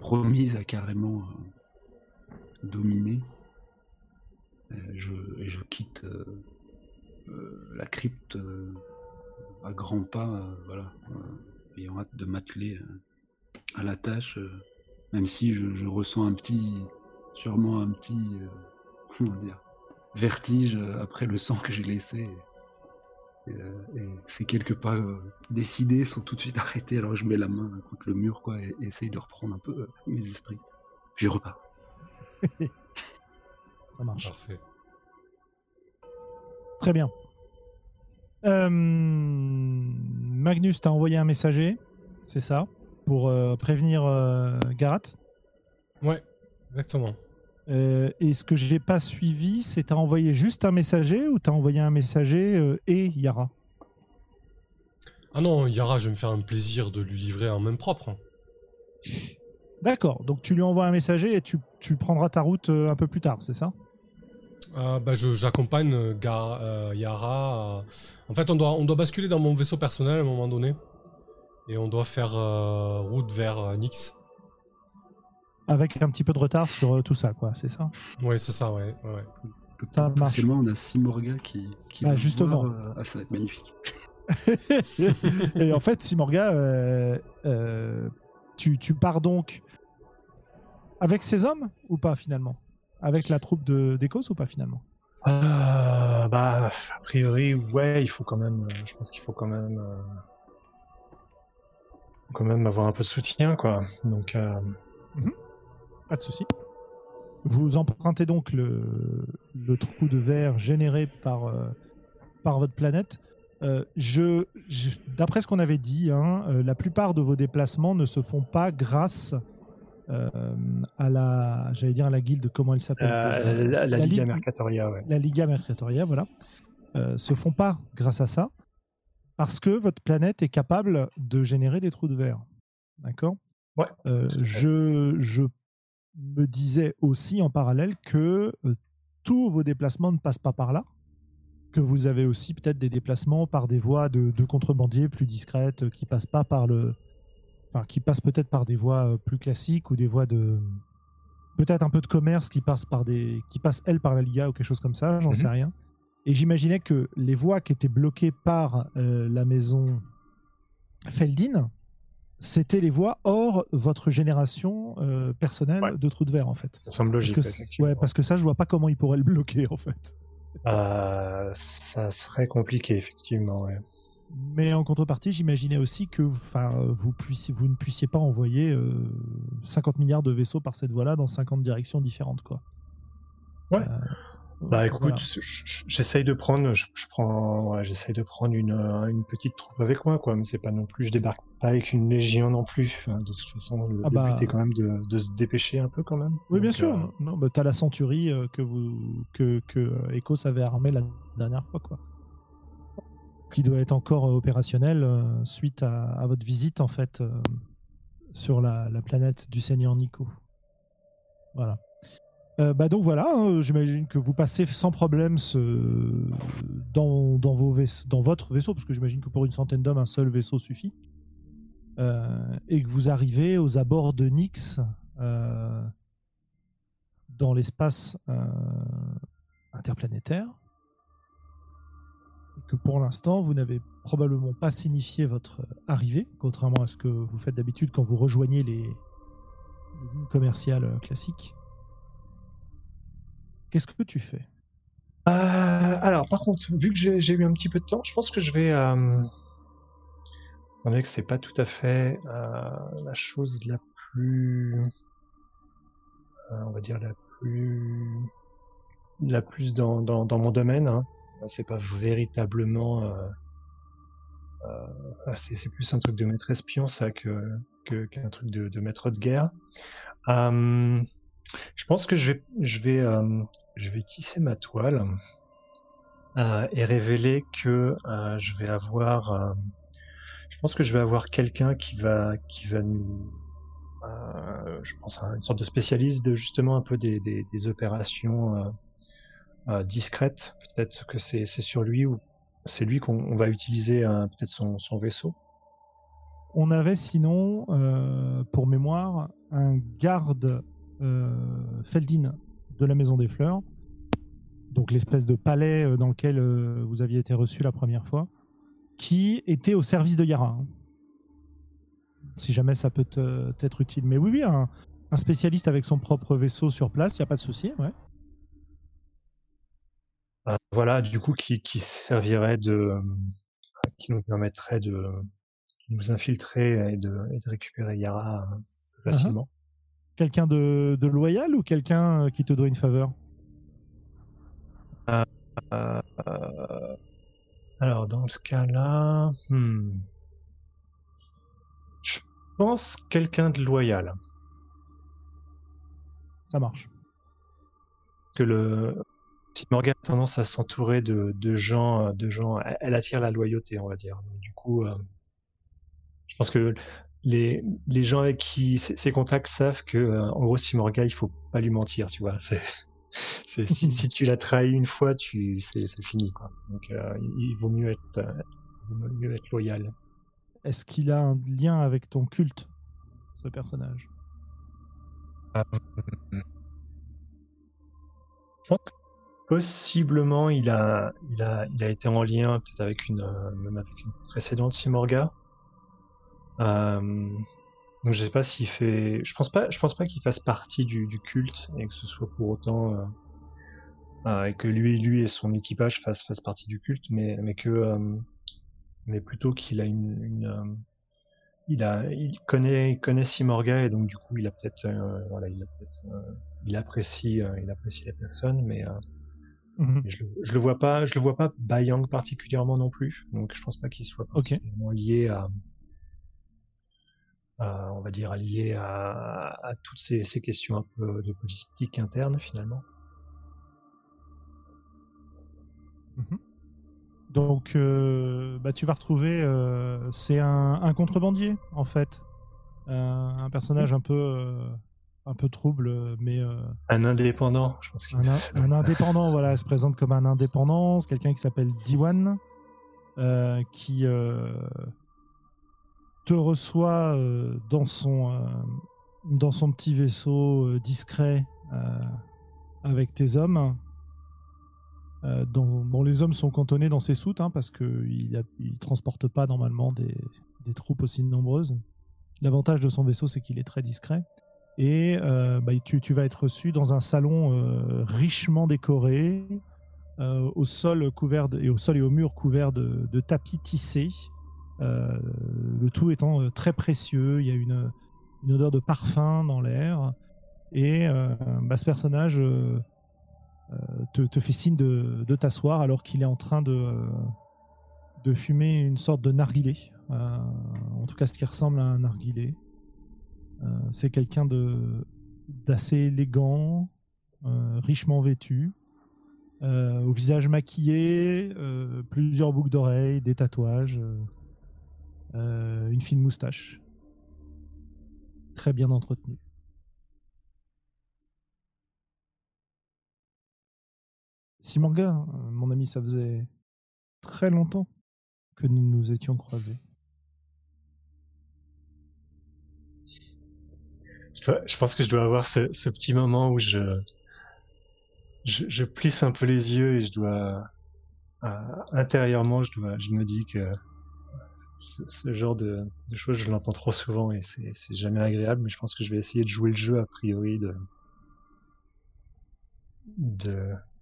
promise à carrément euh, dominer. Et je, et je quitte euh, euh, la crypte euh, à grands pas, euh, voilà, euh, ayant hâte de m'atteler euh, à la tâche, euh, même si je, je ressens un petit, sûrement un petit, euh, comment dire, vertige euh, après le sang que j'ai laissé. Et, euh, et ces quelques pas euh, décidés sont tout de suite arrêtés, alors je mets la main contre le mur quoi, et, et essaye de reprendre un peu euh, mes esprits. Je repars. Ça marche. Parfait. Très bien. Euh, Magnus, t'as envoyé un messager, c'est ça, pour euh, prévenir euh, Garat? Ouais, exactement. Euh, et ce que j'ai pas suivi, c'est t'as envoyé juste un messager ou t'as envoyé un messager euh, et Yara? Ah non, Yara, je vais me faire un plaisir de lui livrer en main propre. D'accord, donc tu lui envoies un messager et tu, tu prendras ta route euh, un peu plus tard, c'est ça? Euh, bah, je- j'accompagne Yara. En fait, on doit, on doit basculer dans mon vaisseau personnel à un moment donné. Et on doit faire route vers Nyx. Avec un petit peu de retard sur euh, tout ça, quoi, c'est ça? Ouais, c'est ça, ouais. ouais. Ça marche. On a Simorga qui, qui Bah, va justement. voir, euh, Ah, ça va être magnifique. et en fait, Simorga, euh, euh, tu, tu pars donc avec ces hommes ou pas finalement? Avec la troupe de d'Écosse ou pas finalement? Euh, bah, a priori, ouais, il faut quand même. euh, je pense qu'il faut quand même. euh, quand même avoir un peu de soutien, quoi. Donc, euh, Pas de souci. Vous empruntez donc le, le trou de verre généré par, euh, par votre planète. Euh, je, je- D'après ce qu'on avait dit, hein, euh, la plupart de vos déplacements ne se font pas grâce à la, j'allais dire à la guilde, comment elle s'appelle la, la, La Liga Mercatoria, ouais. la Liga Mercatoria, voilà, se font pas grâce à ça, parce que votre planète est capable de générer des trous de verre. D'accord? Ouais. Je, je me disais aussi en parallèle que euh, tous vos déplacements ne passent pas par là, que vous avez aussi peut-être des déplacements par des voies de, de contrebandiers plus discrètes euh, qui passent pas par le, enfin qui passent peut-être par des voies euh, plus classiques ou des voies de peut-être un peu de commerce qui passe par des qui passe elle par la Liga ou quelque chose comme ça, j'en Mhm. sais rien. Et j'imaginais que les voies qui étaient bloquées par euh, la maison Feldin, c'était les voies hors votre génération euh, personnelle Ouais. de trous de verre en fait. Ça semble Parce logique. que, ouais, parce que ça, je vois pas comment ils pourraient le bloquer en fait. Euh, ça serait compliqué, effectivement, ouais. Mais en contrepartie, j'imaginais aussi que vous, puissiez, vous ne puissiez pas envoyer euh, 50 milliards de vaisseaux par cette voie-là dans 50 directions différentes. Quoi. Ouais. Bah écoute, voilà. j'essaye de prendre, je, je prends, ouais, j'essaye de prendre une, euh, une petite troupe avec moi, quoi. Mais c'est pas non plus, je débarque pas avec une légion non plus. Enfin, de toute façon, le, Ah le bah. but est quand même de, de se dépêcher un peu quand même. Oui, bien sûr. euh, Non, bah, tu as la centurie euh, que, vous, que, que Ecos avait armée la dernière fois. Quoi. Qui doit être encore opérationnelle euh, suite à, à votre visite en fait euh, sur la, la planète du Seigneur Nico. Voilà. Euh, bah donc voilà, hein, j'imagine que vous passez sans problème dans, vos dans votre vaisseau, parce que j'imagine que pour une centaine d'hommes, un seul vaisseau suffit. Euh, et que vous arrivez aux abords de Nyx, euh, dans l'espace interplanétaire. Et que pour l'instant, vous n'avez probablement pas signifié votre arrivée, contrairement à ce que vous faites d'habitude quand vous rejoignez les, les lignes commerciales classiques. Qu'est-ce que tu fais? Euh, alors, par contre, vu que j'ai eu un petit peu de temps, je pense que je vais. Euh... Étant que c'est pas tout à fait euh, la chose la plus. euh, on va dire la plus. La plus dans, dans, mon domaine. Hein. C'est pas véritablement. C'est plus un truc de maître espion, ça, que qu'un truc de, maître de guerre. Je pense que je vais, je vais, euh, je vais tisser ma toile euh, et révéler que euh, je vais avoir, je pense que je vais avoir quelqu'un qui va, qui va nous, je pense à une sorte de spécialiste de justement un peu des, des, opérations discrètes. Peut-être que c'est sur lui ou c'est lui qu'on on va utiliser peut-être son, son vaisseau. On avait sinon, pour mémoire, un garde Feldin de la Maison des Fleurs, donc l'espèce de palais euh, dans lequel euh, vous aviez été reçu la première fois, qui était au service de Yara. hein. Si jamais ça peut t'être utile. Mais oui, oui, un, un spécialiste avec son propre vaisseau sur place, il n'y a pas de souci. Ouais. Euh, voilà, du coup, qui, qui servirait de, euh, qui nous permettrait de nous infiltrer et de, et de récupérer Yara euh, plus facilement. Quelqu'un de, de loyal ou quelqu'un euh, qui te doit une faveur? Euh, euh, alors, dans ce cas-là, hmm, je pense quelqu'un de loyal. Ça marche. que le si Morgan a tendance à s'entourer de, de gens, de gens, elle- elle attire la loyauté, on va dire. Donc, du coup, euh, je pense que les, les gens avec qui ses contacts savent que, euh, en gros, si Morgan, il faut pas lui mentir, tu vois. C'est, si, si tu l'as trahi une fois, tu, c'est, c'est fini, quoi. Donc, euh, il vaut mieux être, euh, il vaut mieux être loyal. Est-ce qu'il a un lien avec ton culte, ce personnage? Possiblement, il a, il a, il a été en lien peut-être avec une, même avec une précédente Simorga. Euh, donc je sais pas s'il fait, je pense pas, je pense pas qu'il fasse partie du, du culte et que ce soit pour autant euh, euh, et que lui, lui et son équipage fassent, fassent partie du culte, mais, mais que, mais plutôt qu'il a une, une il a, il connaît, il connaît Simorga et donc du coup il a peut-être, euh, voilà, il a peut-être, euh, il apprécie, euh, il apprécie la personne, mais Mhm. mais je, le- je le vois pas, je le vois pas Bayang particulièrement non plus, donc je pense pas qu'il soit particulièrement lié à, on va dire lié à, à toutes ces, ces questions un peu de politique interne finalement. Mhm. Donc, euh, bah, tu vas retrouver. euh, c'est un, un contrebandier, en fait. Euh, un personnage un peu, un peu trouble, mais Un indépendant, je pense. qu'il- un, un indépendant. Voilà, elle se présente comme un indépendant. C'est quelqu'un qui s'appelle Diwan, qui te reçoit euh, dans son, euh, dans son petit vaisseau euh, discret avec tes hommes. Les hommes sont cantonnés dans ses soutes hein, parce qu'il ne transporte pas normalement des, troupes aussi nombreuses. L'avantage de son vaisseau, c'est qu'il est très discret. Et bah, tu, vas être reçu dans un salon richement décoré, au sol couvert et au sol et au mur couverts de, de tapis tissés. Euh, le tout étant euh, très précieux. Il y a une, odeur de parfum dans l'air. Et euh, bah, ce personnage te, fait signe de, t'asseoir alors qu'il est en train de, fumer une sorte de narguilé. En tout cas, ce qui ressemble à un narguilé. C'est quelqu'un d'assez élégant, richement vêtu, au visage maquillé, plusieurs boucles d'oreilles, des tatouages, euh, une fine moustache, très bien entretenu. Simanga, euh, mon ami, ça faisait très longtemps que nous nous étions croisés. Je, pense que je dois avoir ce, petit moment où je, je, plisse un peu les yeux et je dois, euh, intérieurement, je me dis que ce, ce genre de, de choses, je l'entends trop souvent et c'est jamais agréable, mais je pense que je vais essayer de jouer le jeu a priori de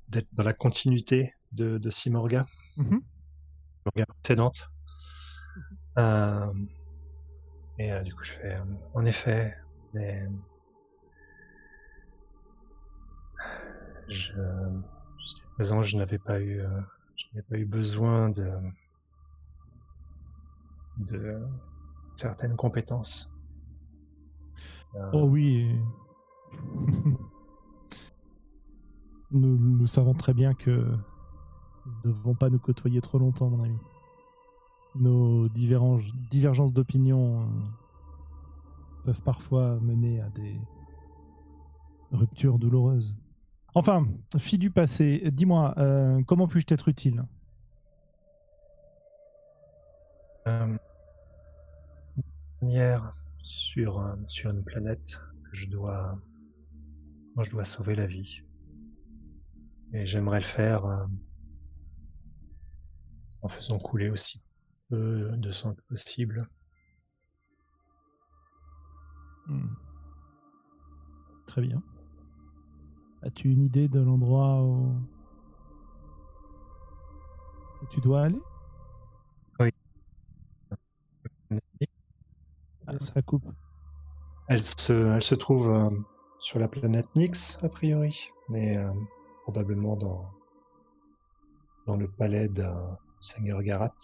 d'être dans la continuité de, de Simorga, Mhm. Simorga précédente. Euh, et euh, du coup, je fais, euh, en effet, mais je, jusqu'à présent, je n'avais pas eu, je n'avais pas eu besoin de, de certaines compétences. Euh, Oh oui. nous, savons très bien que nous ne devons pas nous côtoyer trop longtemps, mon ami. Nos divergences, divergences d'opinion euh, peuvent parfois mener à des ruptures douloureuses. Enfin, fille du passé, dis-moi, euh, comment puis-je t'être utile? Euh, hier, sur, euh, une planète, je dois, je dois sauver la vie. et j'aimerais le faire en faisant couler aussi peu de sang que possible. Hmm. Très bien. As-tu une idée de l'endroit où tu dois aller Oui. Ah, ça coupe. Elle se, elle se trouve euh, sur la planète Nyx, a priori, mais euh, probablement dans, dans le palais d'un seigneur Garat.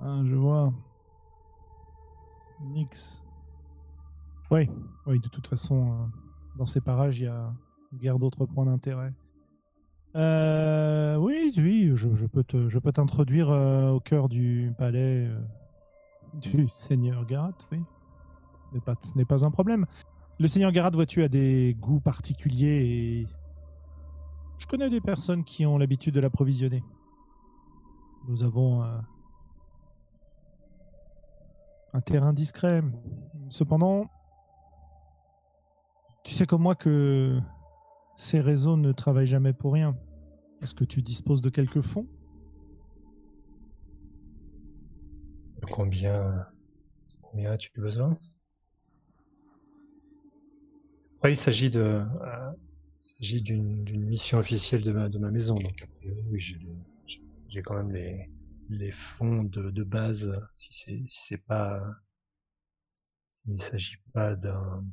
Ah, je vois. Nyx. Oui, oui, de toute façon, euh, dans ces parages, il y a guère d'autres points d'intérêt. Euh, oui, oui, je, je peux te, je peux t'introduire euh, au cœur du palais du seigneur Garat, oui. Ce n'est pas, un problème. Le seigneur Garat, vois-tu, a des goûts particuliers et je connais des personnes qui ont l'habitude de l'approvisionner. Nous avons euh, un terrain discret. Cependant, tu sais comme moi que ces réseaux ne travaillent jamais pour rien. Est-ce que tu disposes de quelques fonds? Combien, combien as-tu besoin? Il s'agit de, euh, il s'agit d'une d'une mission officielle de ma, de ma maison, donc oui, j'ai quand même les, les fonds de, de base, si c'est si c'est pas, s'il ne s'agit pas d'un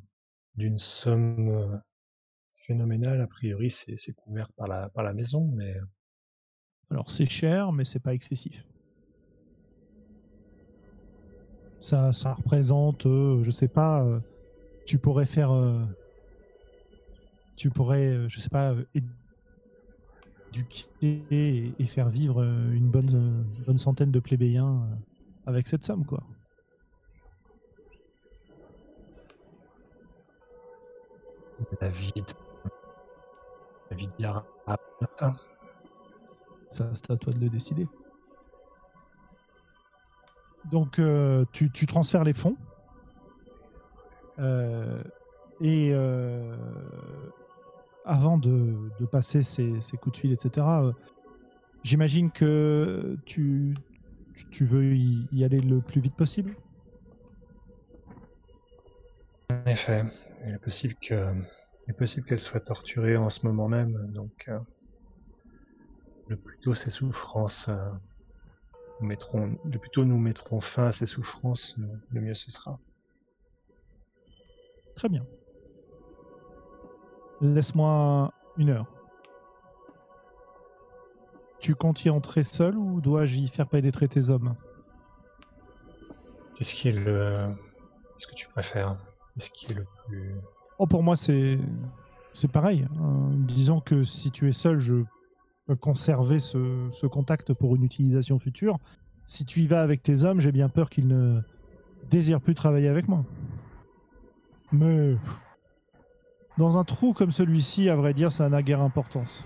d'une somme euh, phénoménale, a priori, c'est c'est couvert par la par la maison, mais Alors c'est cher, mais c'est pas excessif. Ça, ça représente, euh, je sais pas, euh, tu pourrais faire, euh, tu pourrais, je sais pas, éduquer et, et faire vivre une bonne, bonne centaine de plébéiens avec cette somme, quoi. la vie la vie de. Ça, c'est à toi de le décider. Donc, euh, tu, tu transfères les fonds. Euh, et euh, avant de, passer ces, ces coups de fil, etc., j'imagine que tu, tu- veux y, y aller le plus vite possible? En effet, il est possible que, il est possible qu'elle soit torturée en ce moment même, donc le plus tôt ses souffrances nous mettront, le plus tôt nous mettrons fin à ses souffrances, le le mieux ce sera. Très bien. Laisse-moi une heure. Tu comptes y entrer seul ou dois-je y faire pénétrer tes hommes? Qu'est-ce qui est le, qu'est-ce que tu préfères? Qu'est-ce qui est le plus, Oh, pour moi, c'est c'est pareil. hein. disons que si tu es seul, je conserver ce, contact pour une utilisation future. Si tu y vas avec tes hommes, j'ai bien peur qu'ils ne désirent plus travailler avec moi. Mais dans un trou comme celui-ci, à vrai dire, ça n'a guère importance.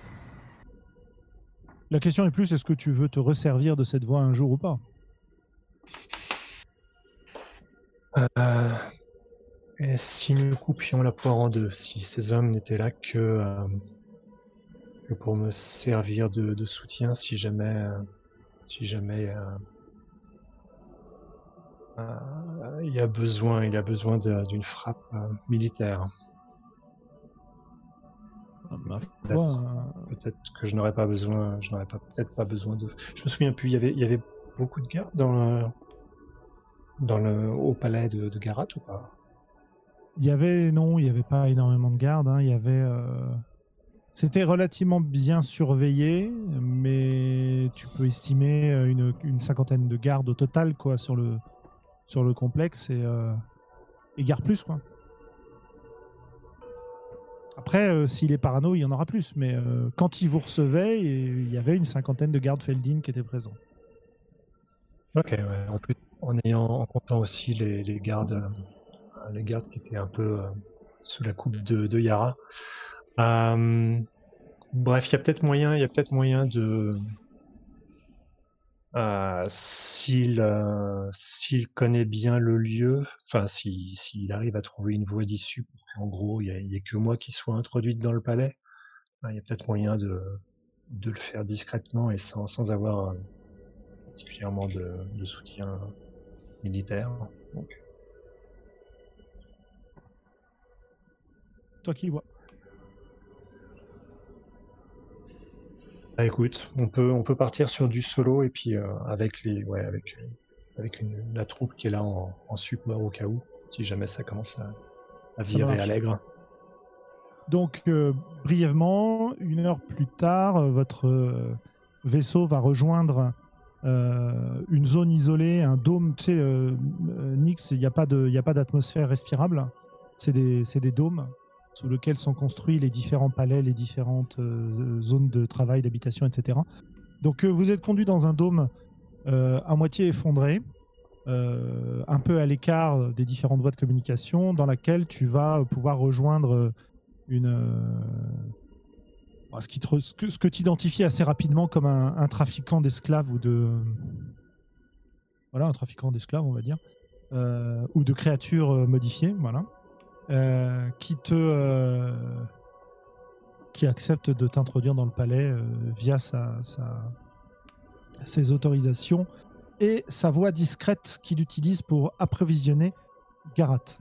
La question est plus, est-ce que tu veux te resservir de cette voie un jour ou pas? Euh, et si nous coupions la poire en deux, si ces hommes n'étaient là que, euh, que pour me servir de, de soutien, si jamais, euh, si jamais euh, euh, il y a besoin, il y a besoin d'une frappe euh, militaire. Peut-être. foi, euh, Peut-être que je n'aurais pas besoin, je n'aurais pas peut-être pas besoin de. Je me souviens plus. Il y avait, il y avait beaucoup de gardes dans le, dans le au palais de, de Garat ou pas? Il y avait, non, il n'y avait pas énormément de gardes. hein, Il y avait. euh, C'était relativement bien surveillé, mais tu peux estimer euh, une, cinquantaine de gardes au total quoi, sur, le, sur le complexe et, euh, garde plus. Quoi. Après, euh, s'il est parano, il y en aura plus, mais euh, quand il vous recevait, il y avait une cinquantaine de gardes Feldin qui étaient présents. Ok. En plus, en ayant, en comptant aussi les, les gardes, les gardes qui étaient un peu sous la coupe de Yara. Euh, bref, il y a peut-être moyen, il y a peut-être moyen de, euh, s'il, euh, s'il connaît bien le lieu, enfin, si, s'il arrive à trouver une voie d'issue pour qu'en gros, il y ait- que moi qui soit introduite dans le palais. il y a peut-être moyen de, de le faire discrètement et sans, sans avoir particulièrement de, soutien militaire. Toi qui vois. Bah, écoute, on peut, on peut partir sur du solo et puis euh, avec les, ouais, avec, avec une, la troupe qui est là en, en support au cas où, si jamais ça commence à, virer à l'aigre. Donc, euh, brièvement, une heure plus tard, euh, votre vaisseau va rejoindre euh, une zone isolée, un dôme. Tu sais, euh, Nyx, il n'y a pas d'atmosphère respirable. C'est des, c'est des dômes sous lesquels sont construits les différents palais, les différentes euh, zones de travail, d'habitation, etc. Donc, euh, vous êtes conduit dans un dôme euh, à moitié effondré, un peu à l'écart des différentes voies de communication, dans laquelle tu vas pouvoir rejoindre une ce, qui te ce que, tu identifies assez rapidement comme un, un trafiquant d'esclaves ou de voilà un trafiquant d'esclaves on va dire ou de créatures modifiées voilà euh, qui te euh, qui accepte de t'introduire dans le palais euh, via ses autorisations et sa voix discrète qu'il utilise pour approvisionner Garat.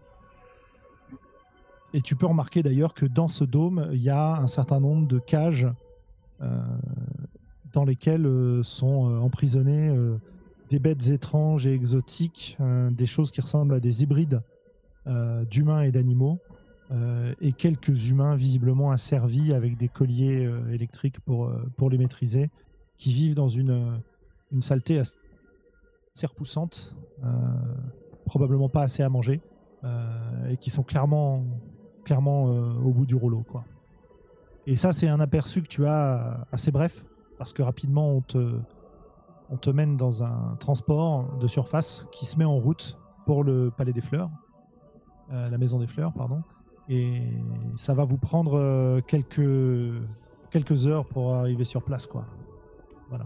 Et tu peux remarquer d'ailleurs que dans ce dôme, il y a un certain nombre de cages dans lesquelles sont emprisonnées des bêtes étranges et exotiques, des choses qui ressemblent à des hybrides d'humains et d'animaux, euh, et quelques humains visiblement asservis avec des colliers euh, électriques pour, euh, pour les maîtriser, qui vivent dans une, euh, une saleté assez repoussante, euh, probablement pas assez à manger, euh, et qui sont clairement clairement euh, au bout du rouleau. Quoi. Et ça, c'est un aperçu que tu as euh, assez bref, parce que rapidement, on te, on te mène dans un transport de surface qui se met en route pour le Palais des Fleurs, euh, la Maison des Fleurs, pardon. Et ça va vous prendre euh, quelques, heures pour arriver sur place. Quoi. Voilà.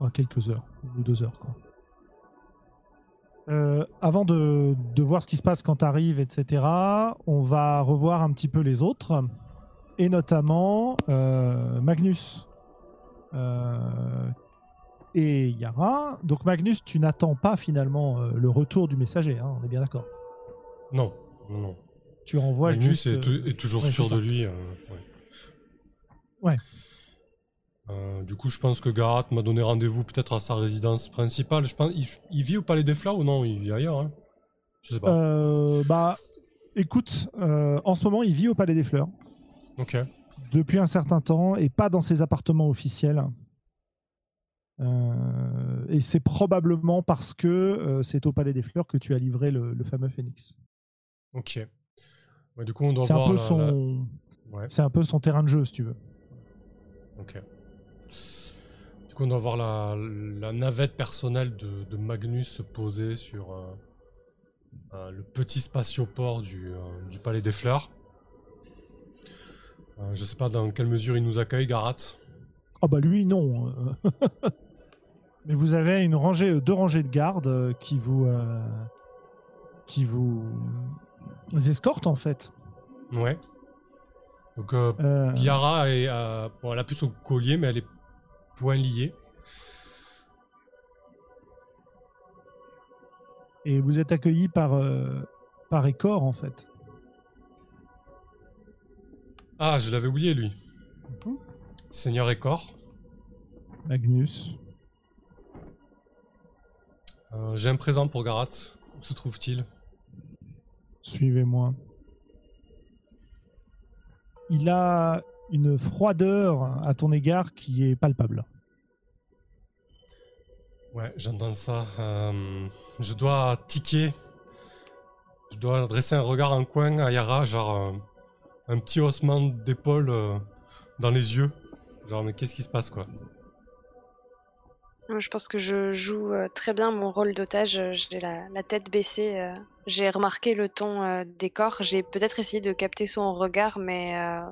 Enfin, quelques heures, ou deux heures. Quoi. Euh, avant de, voir ce qui se passe quand tu arrives, etc., on va revoir un petit peu les autres, et notamment Magnus et Yara. Donc Magnus, tu n'attends pas finalement le retour du messager, hein, on est bien d'accord. Non, non, non. Tu renvoies Magnus juste... est, euh, est toujours ouais, sûr de lui. euh, ouais. Ouais. Euh, du coup, je pense que Garat m'a donné rendez-vous peut-être à sa résidence principale. Je pense, il, il vit au Palais des Fleurs ou non? Il vit ailleurs. Hein? Je sais pas. Euh, bah, écoute, euh, en ce moment, il vit au Palais des Fleurs Ok. depuis un certain temps et pas dans ses appartements officiels. Euh, et c'est probablement parce que euh, c'est au Palais des Fleurs que tu as livré le, le fameux Phénix. Ok. Ouais, du coup, on doit C'est un peu son, la- Ouais. c'est un peu son terrain de jeu, si tu veux. Ok. Du coup, on doit voir la, la navette personnelle de, de Magnus se poser sur euh, euh, le petit spatioport du, euh, du Palais des Fleurs. Je sais pas dans quelle mesure il nous accueille, Garat. Ah bah lui non. Mais vous avez une rangée, deux rangées de gardes qui vous, qui vous escortent en fait. Ouais. Donc, euh, Euh, Yara est, bon, elle a plus son collier, mais elle est point liée. et vous êtes accueillis par euh, par Ecor en fait. Ah, je l'avais oublié, lui. Mhm. Seigneur Écor. Magnus. Euh, J'ai un présent pour Garat. Où se trouve-t-il? Suivez-moi. Il a une froideur à ton égard qui est palpable. Ouais, j'entends ça. Euh, je dois tiquer. Je dois adresser un regard en coin à Yara, genre euh, un petit haussement d'épaule euh, dans les yeux. Genre, mais qu'est-ce qui se passe, quoi? Je pense que je joue euh, très bien mon rôle d'otage. euh, J'ai la, tête baissée. euh, J'ai remarqué le ton des corps. J'ai peut-être essayé de capter son regard, mais, euh,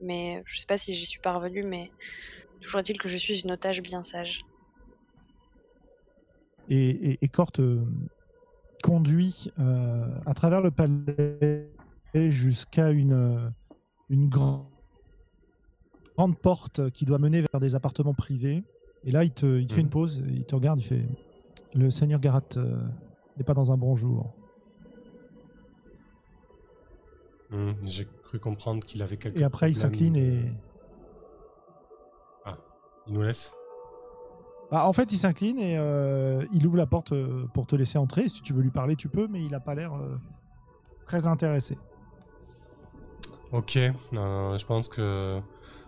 mais je sais pas si j'y suis parvenue. Mais toujours est-il que je suis une otage bien sage. et, et, et Cort te conduit à travers le palais jusqu'à une, grande porte qui doit mener vers des appartements privés. Et là, il te, il te fait une Mhm. pause, il te regarde, il fait Le seigneur Garat euh, n'est pas dans un bon jour. Hmm, J'ai cru comprendre qu'il avait quelques Et après, il s'incline et. Il nous laisse? Bah, en fait, il s'incline et euh, il ouvre la porte euh, pour te laisser entrer. Si tu veux lui parler, tu peux, mais il a pas l'air euh, très intéressé. Ok, je pense que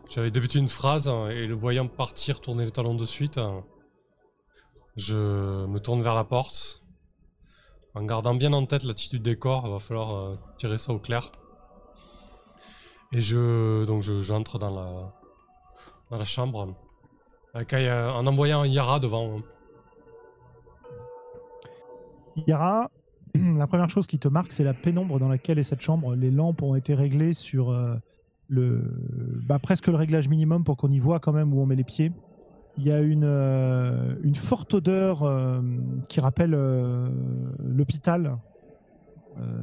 j'avais débuté une phrase hein, et le voyant partir, tourner les talons de suite, hein, je me tourne vers la porte. En gardant bien en tête l'attitude des corps, il va falloir euh, tirer ça au clair. Et je donc je j'entre dans la dans la chambre euh, en envoyant Yara devant. Yara, la première chose qui te marque, c'est la pénombre dans laquelle est cette chambre. Les lampes ont été réglées sur euh, le, bah, presque le réglage minimum pour qu'on y voit quand même où on met les pieds. Il y a une, euh, une forte odeur euh, qui rappelle euh, l'hôpital.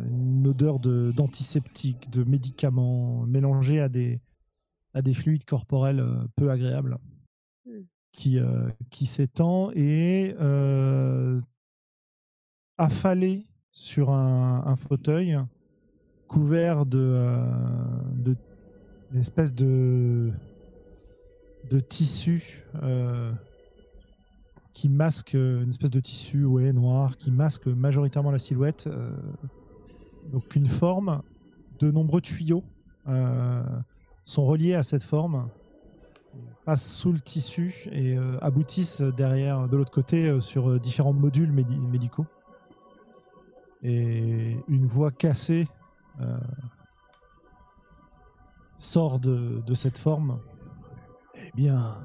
Une odeur de- d'antiseptique, de, médicaments mélangés à des, à des fluides corporels peu agréables Hmm. qui, qui s'étend et affalé sur un, un fauteuil couvert de, de d'une espèce de de tissu euh, qui masque une espèce de tissu noir qui masque majoritairement la silhouette euh, donc une forme. De nombreux tuyaux euh, sont reliés à cette forme passent sous le tissu et aboutissent derrière de l'autre côté sur différents modules médi- médicaux. Et une voix cassée sort de, cette forme. Eh bien,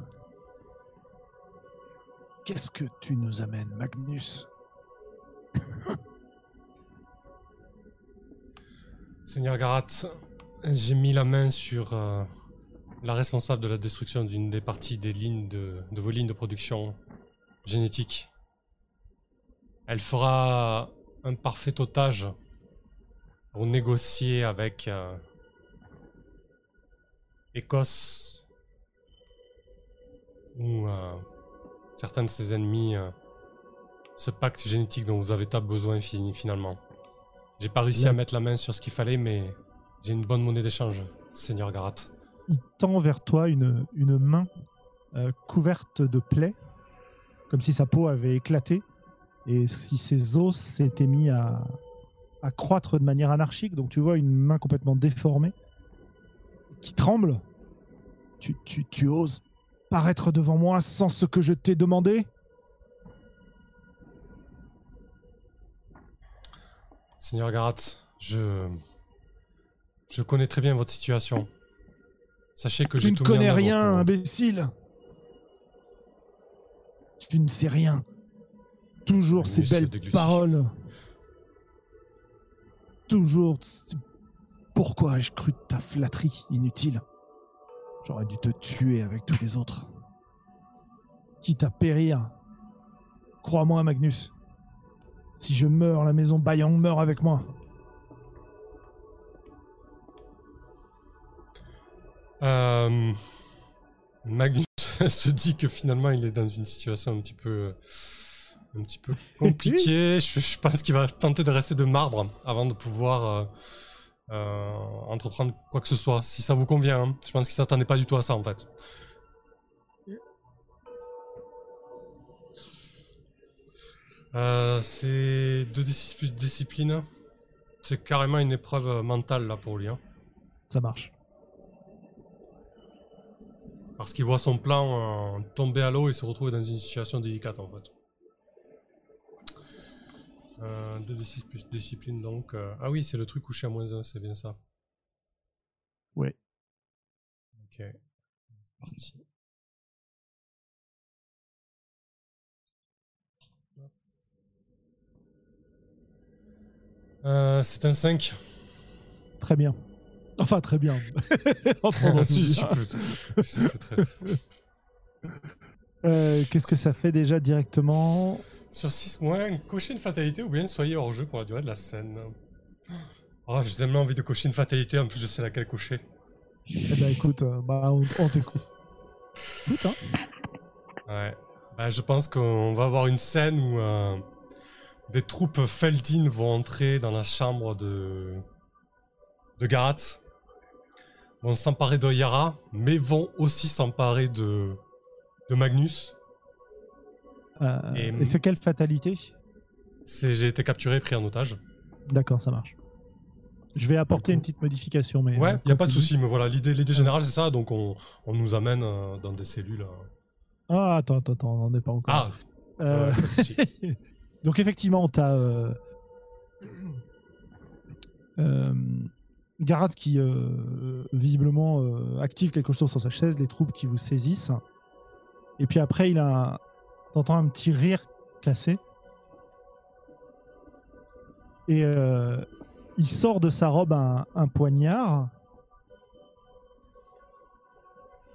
qu'est-ce que tu nous amènes, Magnus Seigneur Garat, j'ai mis la main sur euh, la responsable de la destruction d'une des parties des lignes de, de vos lignes de production génétique. Elle fera un parfait otage pour négocier avec euh, Écosse ou euh, certains de ses ennemis euh, ce pacte génétique dont vous avez tant besoin fi- finalement. J'ai pas réussi à mettre la main sur ce qu'il fallait, mais j'ai une bonne monnaie d'échange, Seigneur Garat. Il tend vers toi une, une main euh, couverte de plaies, comme si sa peau avait éclaté et si ses os s'étaient mis à, à croître de manière anarchique. Donc tu vois une main complètement déformée qui tremble. Tu, tu, tu oses paraître devant moi sans ce que je t'ai demandé? Seigneur Garat, je. Je connais très bien votre situation. Sachez que Tu j'ai ne tout mis en connais rien, pour- imbécile. Tu ne sais rien. Toujours ces belles paroles. Toujours. Pourquoi ai-je cru de ta flatterie inutile? J'aurais dû te tuer avec tous les autres. Quitte à périr. Crois-moi, Magnus. Si je meurs, la maison Bayang meurt avec moi. Euh, Magnus se dit que finalement il est dans une situation un petit peu, un petit peu compliquée. je, je pense qu'il va tenter de rester de marbre avant de pouvoir euh, entreprendre quoi que ce soit, si ça vous convient. hein. Je pense qu'il s'attendait pas du tout à ça en fait. Euh, c'est 2d6 plus discipline. C'est carrément une épreuve euh, mentale là pour lui. hein. Ça marche. Parce qu'il voit son plan euh, tomber à l'eau et se retrouver dans une situation délicate en fait. Euh, 2d6 plus discipline donc. euh, Ah oui, c'est le truc couché à moins 1, c'est bien ça. Ouais. Ok. C'est parti. Euh, c'est un 5. Très bien. Enfin, très bien. Très- Euh, Qu'est-ce que ça fait déjà directement? Sur 6 mois, cochez une fatalité ou bien soyez hors jeu pour la durée de la scène. Oh, j'ai tellement envie de cocher une fatalité, en plus je sais laquelle cocher. Eh ben écoute, euh, bah, on, on t'écoute. Écoute, hein. Ouais. Bah, je pense qu'on va avoir une scène où euh, des troupes Feldin vont entrer dans la chambre de, de Garatz. Vont s'emparer de Yara, mais vont aussi s'emparer de, de Magnus. Euh, Et- et c'est quelle fatalité? C'est J'ai été capturé et pris en otage. D'accord, ça marche. Je vais apporter une petite modification, mais. Ouais, euh, y a pas de souci, mais voilà, l'idée l'idée générale c'est ça, donc on, on nous amène euh, dans des cellules. euh. Ah, attends, attends, attends, on n'en est pas encore. Ah, Euh. Donc effectivement, tu as Garat qui visiblement active quelque chose sur sa chaise, les troupes qui vous saisissent. Et puis après, il a, t'entends un petit rire cassé. Et euh, il sort de sa robe un, un poignard.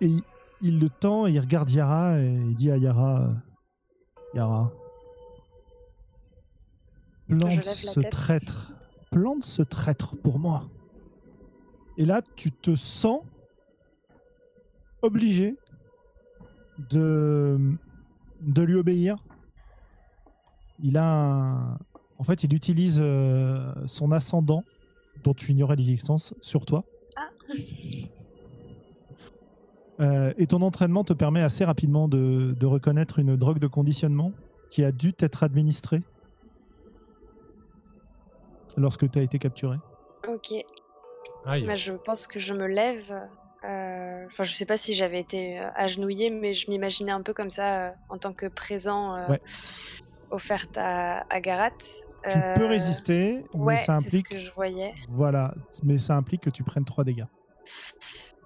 Et il, il le tend, et il regarde Yara et il dit à Yara, euh, Yara, plante ce tête. traître, plante ce traître pour moi. Et là, tu te sens obligé de, de lui obéir. Il a un- En fait, il utilise euh, son ascendant, dont tu ignorais l'existence, sur toi. Ah. Euh, et ton entraînement te permet assez rapidement de, de reconnaître une drogue de conditionnement qui a dû t'être administrée lorsque tu as été capturé. Ok. Aïe. Bah, je pense que je me lève. Euh, Enfin, je sais pas si j'avais été euh, agenouillée, mais je m'imaginais un peu comme ça euh, en tant que présent euh, Ouais. offerte à, à Garat. Tu peux Euh, résister, Ouais, mais ça c'est ce implique, que je voyais. voilà, mais ça implique que tu prennes 3 dégâts.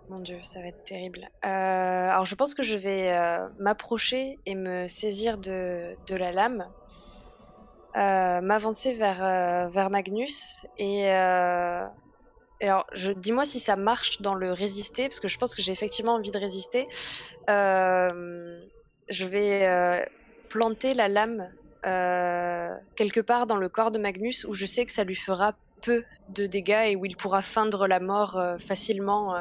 Mon dieu, ça va être terrible. Alors, je pense que je vais m'approcher et me saisir de, de la lame, m'avancer vers, vers Magnus et. Alors, je, dis-moi si ça marche dans le résister, parce que je pense que j'ai effectivement envie de résister. Euh, je vais euh, planter la lame euh, quelque part dans le corps de Magnus où je sais que ça lui fera peu de dégâts et où il pourra feindre la mort facilement,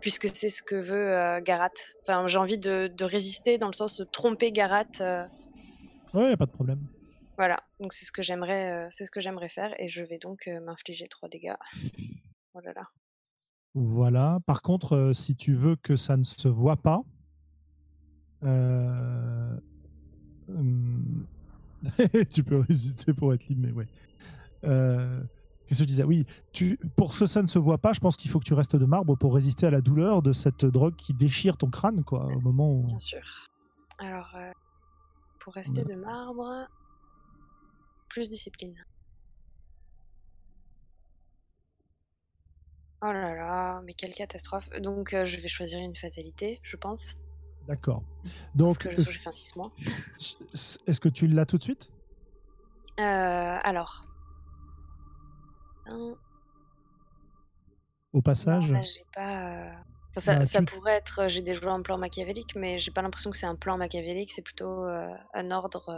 puisque c'est ce que veut Garat. Enfin, j'ai envie de, de résister dans le sens de tromper Garat. Ouais, pas de problème. voilà, donc c'est ce que j'aimerais, c'est ce que j'aimerais faire, et je vais donc m'infliger trois dégâts. Oh là là. Voilà. Par contre, euh, si tu veux que ça ne se voit pas, euh, hum, tu peux résister pour être libre, mais ouais. Euh, Qu'est-ce que je disais? Oui, tu, pour que ça ne se voit pas, je pense qu'il faut que tu restes de marbre pour résister à la douleur de cette drogue qui déchire ton crâne, quoi, au moment où. Bien sûr. Alors, pour rester de marbre, plus discipline. Oh là là, mais quelle catastrophe. Donc, euh, je vais choisir une fatalité, je pense. D'accord. Parce Donc, que est-ce j'ai fait un 6 mois. est-ce que tu l'as tout de suite? Euh, alors. Un- Au passage Non, là, j'ai pas. euh, enfin, ça, Bah, ça tu- pourrait être. euh, J'ai déjoué un plan machiavélique, mais j'ai pas l'impression que c'est un plan machiavélique, c'est plutôt euh, un ordre.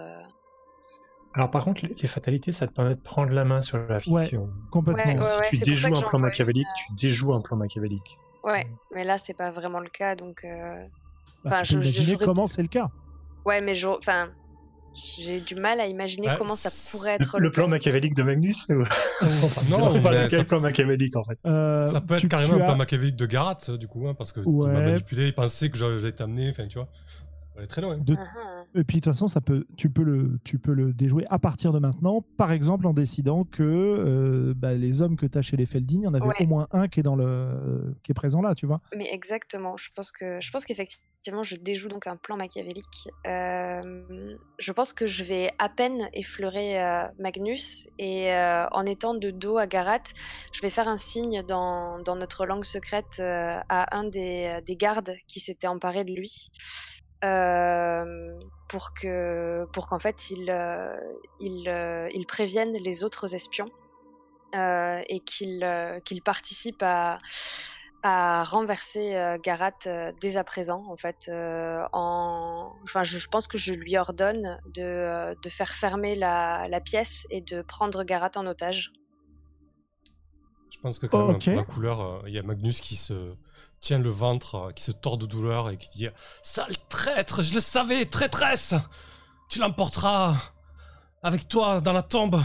Euh, Alors par contre, les, fatalités, ça te permet de prendre la main sur la Ouais. fiction. Complètement. Ouais, ouais, si tu déjoues un plan machiavélique, tu déjoues un plan machiavélique. Ouais, mais là, c'est pas vraiment le cas, donc. euh, Bah, Enfin, tu peux je- je imaginer jouerais- comment c'est le cas. Ouais, mais je... enfin, j'ai du mal à imaginer Ouais, comment ça pourrait être le le plan machiavélique de Magnus ou... Non, on parle de quel plan machiavélique en fait Euh, ça peut être tu- carrément tu un as- plan machiavélique de Garat, du coup, hein, parce que tu m'as manipulé, il pensait que j'allais t'amener, enfin, tu vois. On est très loin. de- ah. Et puis de toute façon, ça peut, tu, peux le, tu peux le déjouer à partir de maintenant, par exemple en décidant que euh, bah, les hommes que tu as chez les Feldin, il y en avait Ouais. au moins un qui est, dans le, qui est présent là, tu vois. Mais exactement, je pense que je pense qu'effectivement je déjoue donc un plan machiavélique. Euh, je pense que je vais à peine effleurer euh, Magnus et en étant de dos à Garat, je vais faire un signe dans, dans notre langue secrète à un des, des gardes qui s'était emparé de lui. Euh, pour que pour qu'en fait il euh, il, euh, il prévienne les autres espions euh, et qu'il euh, qu'il participe à à renverser euh, Garat euh, dès à présent, en fait. euh, en... enfin, je, je pense que je lui ordonne de, euh, de faire fermer la, la pièce et de prendre Garat en otage. Je pense que quand même, Ok. pour la couleur, euh, il y a Magnus qui se tient le ventre, euh, qui se tord de douleur et qui dit Sale traître, je le savais, traîtresse Tu l'emporteras avec toi dans la tombe.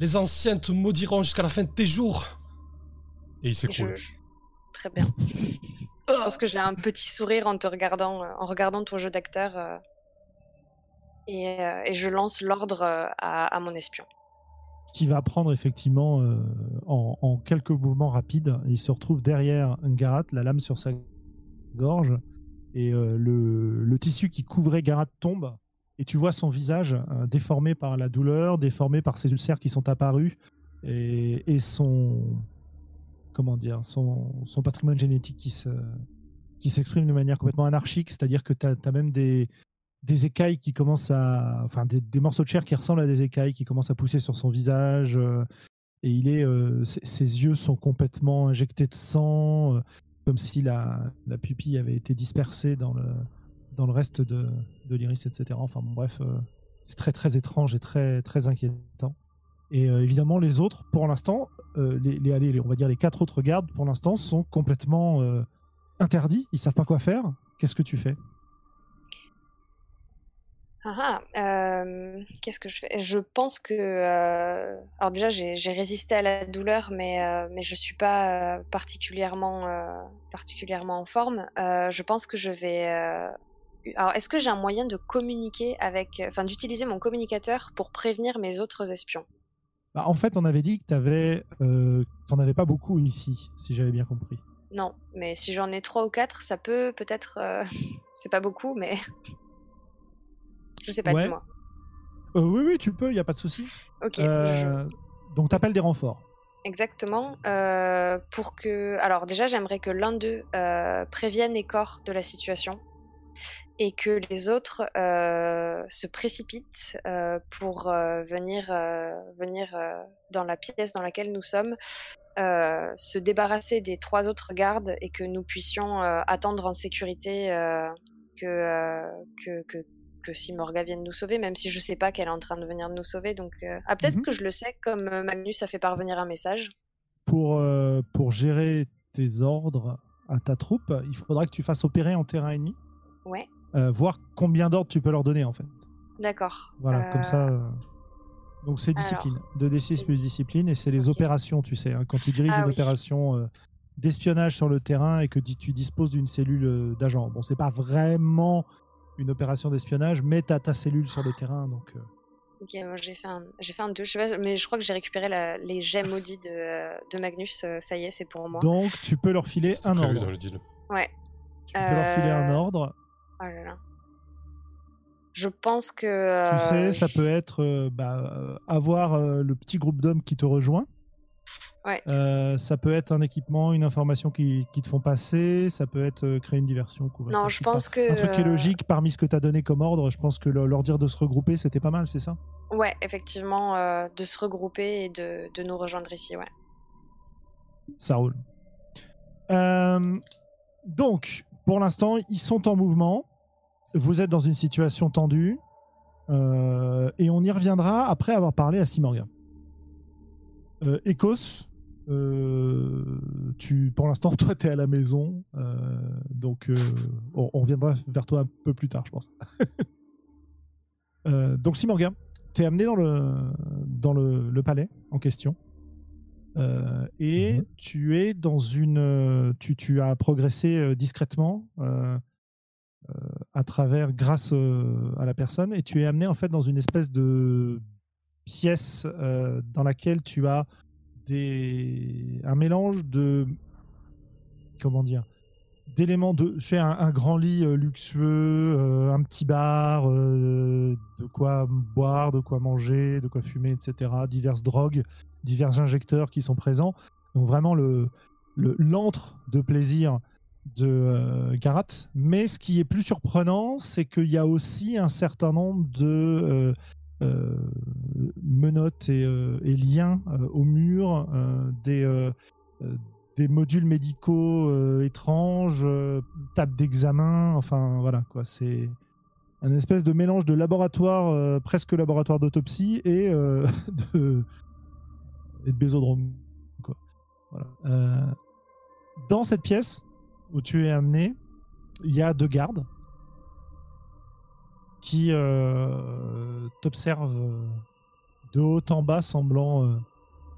Les anciens te maudiront jusqu'à la fin de tes jours. Et il s'écroule. Très bien. Je pense que j'ai un petit sourire en te regardant, euh, en regardant ton jeu d'acteur. euh, et, je lance l'ordre à mon espion. Qui va prendre effectivement euh, en, quelques mouvements rapides. Il se retrouve derrière Garat, la lame sur sa gorge, et euh, le, tissu qui couvrait Garat tombe, et tu vois son visage euh, déformé par la douleur, déformé par ses ulcères qui sont apparus, et, et son comment dire son, son patrimoine génétique qui se qui s'exprime de manière complètement anarchique, c'est-à-dire que tu as, même des, des écailles qui commencent à. Enfin, des, morceaux de chair qui ressemblent à des écailles qui commencent à pousser sur son visage. euh, et il est. euh, ses, yeux sont complètement injectés de sang, euh, comme si la, la pupille avait été dispersée dans le, dans le reste de, de l'iris, etc. Enfin, bref, c'est très, très étrange et très, très inquiétant. Et évidemment, les autres, pour l'instant, les, on va dire les quatre autres gardes, pour l'instant, sont complètement interdits. Ils savent pas quoi faire. Qu'est-ce que tu fais? Ah, ah, euh, qu'est-ce que je fais? Je pense que, euh, alors déjà j'ai j'ai résisté à la douleur, mais euh, mais je suis pas euh, particulièrement euh, particulièrement en forme. Euh, je pense que je vais. euh, Alors, est-ce que j'ai un moyen de communiquer avec, enfin, d'utiliser mon communicateur pour prévenir mes autres espions? Bah, en fait, on avait dit que tu avais, t'en avais pas beaucoup ici, si j'avais bien compris. Non, mais si j'en ai trois ou quatre, ça peut peut-être. euh, C'est pas beaucoup, mais je sais pas. Ouais. Dis-moi. Euh, oui, oui, tu peux, il y a pas de souci. Ok. je- Euh, Donc, t'appelles des renforts. Exactement. euh, pour que. Alors, déjà, j'aimerais que l'un d'eux euh, prévienne Écor de la situation et que les autres euh, se précipitent pour venir, venir dans la pièce dans laquelle nous sommes, se débarrasser des trois autres gardes et que nous puissions attendre en sécurité que, euh, que, que, que Simorga vienne nous sauver, même si je sais pas qu'elle est en train de venir nous sauver. Donc, euh, ah, peut-être Mhm. que je le sais, comme euh, Magnus a fait parvenir un message. Pour, euh, pour gérer tes ordres à ta troupe, il faudra que tu fasses opérer en terrain ennemi, Ouais, euh, voir combien d'ordres tu peux leur donner, en fait. d'accord. Voilà, comme ça. Donc, c'est discipline. 2d6 c'est plus discipline, et c'est les opérations, tu sais. hein, quand tu diriges Ah une oui. opération d'espionnage sur le terrain et que tu disposes d'une cellule d'agents. Bon, c'est pas vraiment une opération d'espionnage, mais tu as ta cellule sur le terrain, donc. euh, Ok, moi, j'ai fait un, j'ai fait un 2, je sais pas, mais je crois que j'ai récupéré la- les gemmes maudits de, euh, de Magnus. euh, Ça y est, c'est pour moi. Donc, tu peux leur filer un prévu ordre. dans le deal. Ouais. Tu peux leur filer un ordre. Oh là là. Je pense que. Tu sais, ça peut être euh, bah, avoir euh, le petit groupe d'hommes qui te rejoint. Ouais. Euh, ça peut être un équipement, une information qui, qui te font passer. Ça peut être euh, créer une diversion. Non, je pense que. Un truc qui est euh, logique parmi ce que tu as donné comme ordre. Je pense que leur, dire de se regrouper, c'était pas mal, c'est ça? Ouais, effectivement, euh, de se regrouper et de, de nous rejoindre ici, ouais. Ça roule. Euh, donc, pour l'instant, ils sont en mouvement. Vous êtes dans une situation tendue. Et on y reviendra après avoir parlé à Simorga. Euh, Ecos, euh, tu, pour l'instant, toi, tu es à la maison. euh, donc, euh, on, on reviendra vers toi un peu plus tard, je pense. Donc, Simorga, tu es amené dans le, dans le, le palais en question. Et Mhm. tu es dans une. Tu, tu as progressé discrètement à travers, grâce à la personne, et tu es amené en fait dans une espèce de pièce dans laquelle tu as un mélange de. Comment dire d'éléments de je un, grand lit euh, luxueux euh, un petit bar euh, de quoi boire de quoi manger de quoi fumer etc diverses drogues divers injecteurs qui sont présents donc vraiment le l'antre de plaisir de Garat mais ce qui est plus surprenant c'est qu'il y a aussi un certain nombre de menottes et, euh, liens euh, au mur euh, des euh, euh, modules médicaux euh, étranges, euh, table d'examen, enfin voilà quoi, c'est un espèce de mélange de laboratoire, euh, presque laboratoire d'autopsie et, euh, de, et de bésodrome. Euh, dans cette pièce où tu es amené, il y a deux gardes qui euh, t'observent de haut en bas, semblant euh,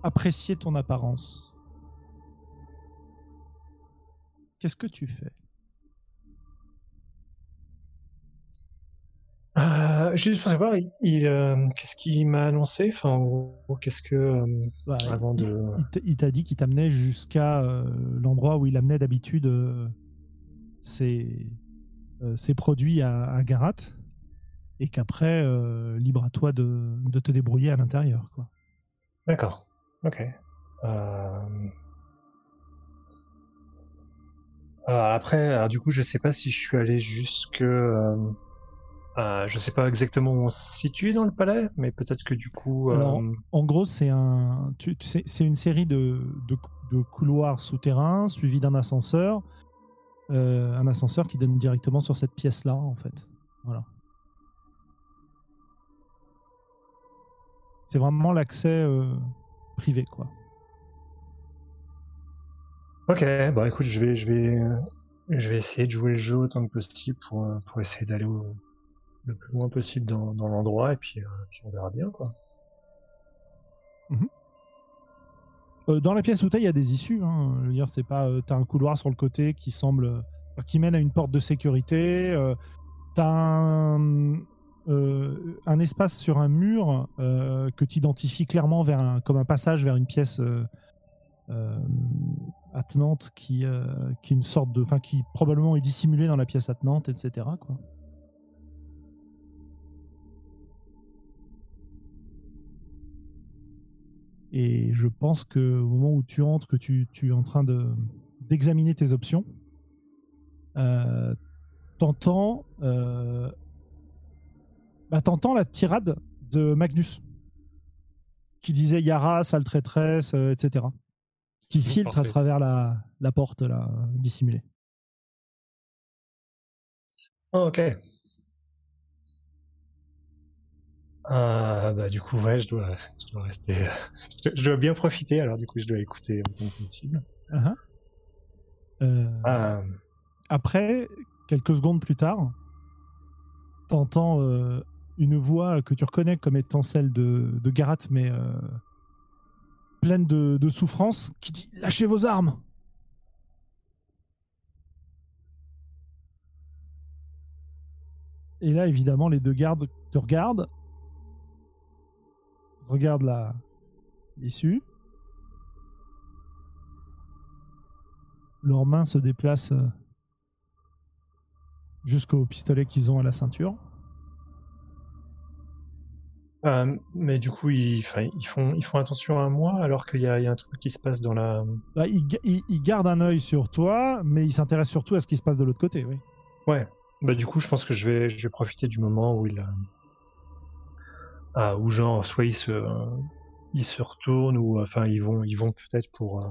apprécier ton apparence. Qu'est-ce que tu fais? Euh, juste pour savoir, il, euh, qu'est-ce qu'il m'a annoncé? Enfin, ou, ou qu'est-ce que. euh, Bah, avant il- de. il t'a dit qu'il t'amenait jusqu'à euh, l'endroit où il amenait d'habitude euh, ses, euh, ses produits à, à Garat et qu'après, euh, libre à toi de, de te débrouiller à l'intérieur. quoi. D'accord. Ok. Euh... euh, après, alors, du coup, je sais pas si je suis allé jusque. Euh... je sais pas exactement où on se situe dans le palais, mais peut-être que du coup. Alors, En gros, c'est un, tu- c'est une série de, de, de couloirs souterrains suivis d'un ascenseur, un ascenseur qui donne directement sur cette pièce-là, en fait. Voilà. C'est vraiment l'accès euh, privé, quoi. Ok, bah écoute, je vais, je vais, je vais essayer de jouer le jeu autant que possible pour, pour essayer d'aller le plus loin possible dans, dans l'endroit et puis, euh, puis on verra bien quoi. Euh, dans la pièce où t'es, il y a des issues. Hein. Je veux dire, c'est pas. euh, t'as un couloir sur le côté qui semble, qui mène à une porte de sécurité. T'as un, euh, un espace sur un mur euh, que tu identifies clairement vers un, comme un passage vers une pièce euh, attenante qui, qui est une sorte de, enfin, qui probablement est dissimulée dans la pièce attenante, etc. Quoi. Et je pense que au moment où tu entres, que tu, tu es en train de d'examiner tes options, t'entends bah, t'entends la tirade de Magnus qui disait Yara, sale traîtresse, euh, etc. Qui filtre à travers la, la porte là, dissimulée. Ah, ok. Ah, bah du coup ouais, je dois, je dois rester, euh, je dois- je dois bien profiter. Alors du coup, je dois écouter autant que possible. Uh-huh. Euh, Ah, Après, quelques secondes plus tard, t'entends euh, une voix que tu reconnais comme étant celle de, Garat, mais euh, pleine de, de souffrance, qui dit Lâchez vos armes Et là, évidemment, les deux gardes te regardent, regardent la l'issue. Leurs mains se déplacent euh, jusqu'au pistolet qu'ils ont à la ceinture. Euh, mais du coup, ils, ils font, ils font attention à moi alors qu'il y a, il y a un truc qui se passe dans la. Bah, ils, ils gardent un œil sur toi, mais ils s'intéressent surtout à ce qui se passe de l'autre côté. Oui. Ouais. Bah du coup, je pense que je vais, je vais profiter du moment où il, ah, où genre soit ils se, ils se retournent ou enfin ils vont, ils vont peut-être pour euh,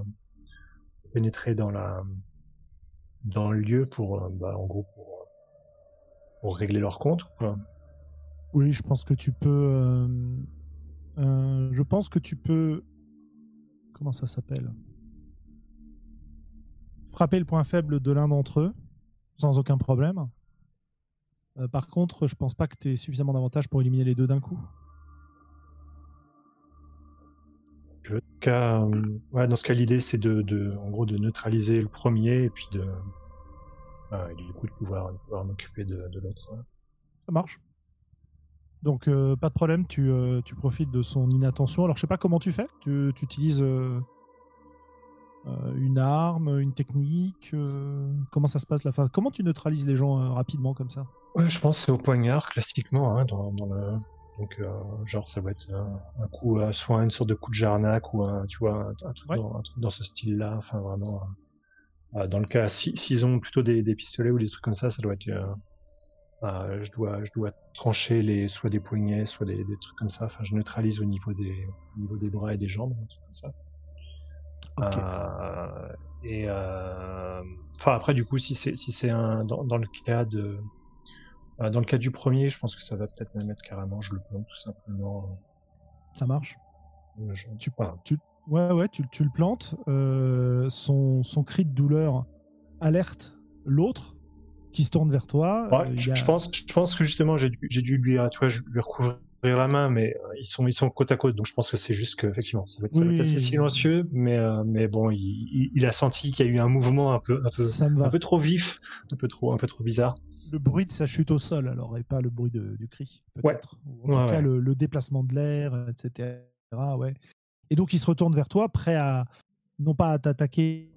pénétrer dans la, dans le lieu pour, euh, bah, en gros pour, pour régler leur compte. Quoi. Oui, je pense que tu peux. euh, euh, je pense que tu peux. Comment ça s'appelle? Frapper le point faible de l'un d'entre eux, sans aucun problème. Euh, par contre, je pense pas que tu aies suffisamment d'avantages pour éliminer les deux d'un coup. Cas, ouais, dans ce cas, l'idée c'est de, de, en gros, de neutraliser le premier et puis de, et du coup de pouvoir, de pouvoir m'occuper de, de l'autre. Ça marche. Donc, euh, pas de problème, tu, euh, tu profites de son inattention. Alors, je sais pas comment tu fais. Tu, tu utilises euh, une arme, une technique Comment ça se passe la fin Comment tu neutralises les gens rapidement comme ça? Ouais, je pense que c'est au poignard classiquement, hein, dans, dans le, donc genre ça va être un, coup, euh, soit une sorte de coup de jarnac ou un, tu vois, un, un truc, Ouais. dans, un truc dans ce style-là. Enfin vraiment, dans le cas, si- s'ils ont plutôt des, des pistolets ou des trucs comme ça, ça doit être, euh, je dois, je dois trancher les, soit des poignets, soit des, des trucs comme ça. Enfin, je neutralise au niveau des, au niveau des bras et des jambes, un truc comme ça. Euh, et euh, enfin après du coup si c'est si c'est un dans, dans le cas de dans le cas du premier je pense que ça va peut-être me mettre carrément je le plombe tout simplement Ça marche je- tu, voilà. tu- Ouais, ouais, tu, tu le plantes. Son, son cri de douleur alerte l'autre qui se tourne vers toi. Ouais, Euh, je, y a- je pense, je pense que justement, j'ai dû, lui, euh, tu vois, je- lui recouvrir la main, mais euh, ils sont, ils sont côte à côte, donc je pense que c'est juste que, effectivement, ça va être, ça va être assez silencieux, mais, euh, mais bon, il, il- il a senti qu'il y a eu un mouvement un peu, un peu, Ça me va. un peu trop vif, un peu trop, un peu trop bizarre. Le bruit de sa chute au sol, alors, et pas le bruit de- du cri, Ouais. peut-être. Ou En Ouais, tout cas, ouais. le, le déplacement de l'air, etc. Ouais. Et donc, il se retourne vers toi, prêt à, non pas à t'attaquer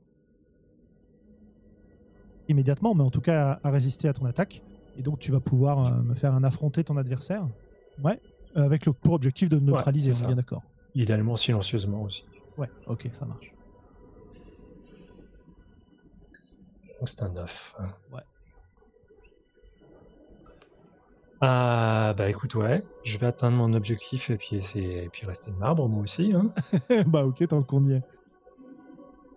immédiatement, mais en tout cas à, à résister à ton attaque. Et donc, tu vas pouvoir euh, me faire un affronter ton adversaire. Ouais. Euh, Avec le pour objectif de neutraliser, on est bien d'accord. Idéalement silencieusement aussi. Ouais, ok, ça marche. Donc c'est un 9. Ouais. Ah, bah écoute, ouais, je vais atteindre mon objectif et puis essayer, et puis rester de marbre, moi aussi. Hein. bah, ok, tant qu'on y est.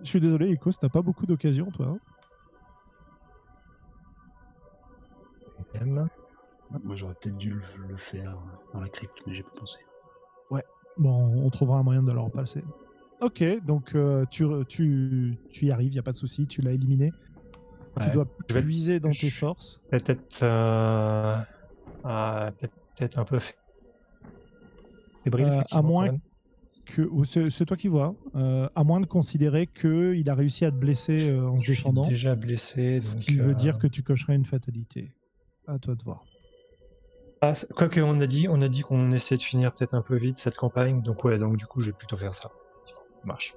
Je suis désolé, Ecos, t'as pas beaucoup d'occasions, toi. hein Moi, j'aurais peut-être dû le, le faire dans la crypte, mais j'ai pas pensé. Bon, on trouvera un moyen de le repasser. Ok, donc euh, tu, tu, tu y arrives, il a pas de souci, tu l'as éliminé. Tu Ouais. dois Je vais- puiser dans tes forces. Peut-être euh, ah, peut-être peut-être un peu fé- fébrile. Euh, à moins. Que, c'est toi qui vois, euh, à moins de considérer qu'il a réussi à te blesser euh, en se défendant, déjà blessé. ce qui veut euh, dire que tu cocherais une fatalité. À toi de voir. ah, quoi que on a dit, on a dit qu'on essaie de finir peut-être un peu vite cette campagne. Donc ouais, donc du coup, je vais plutôt faire ça. Ça marche.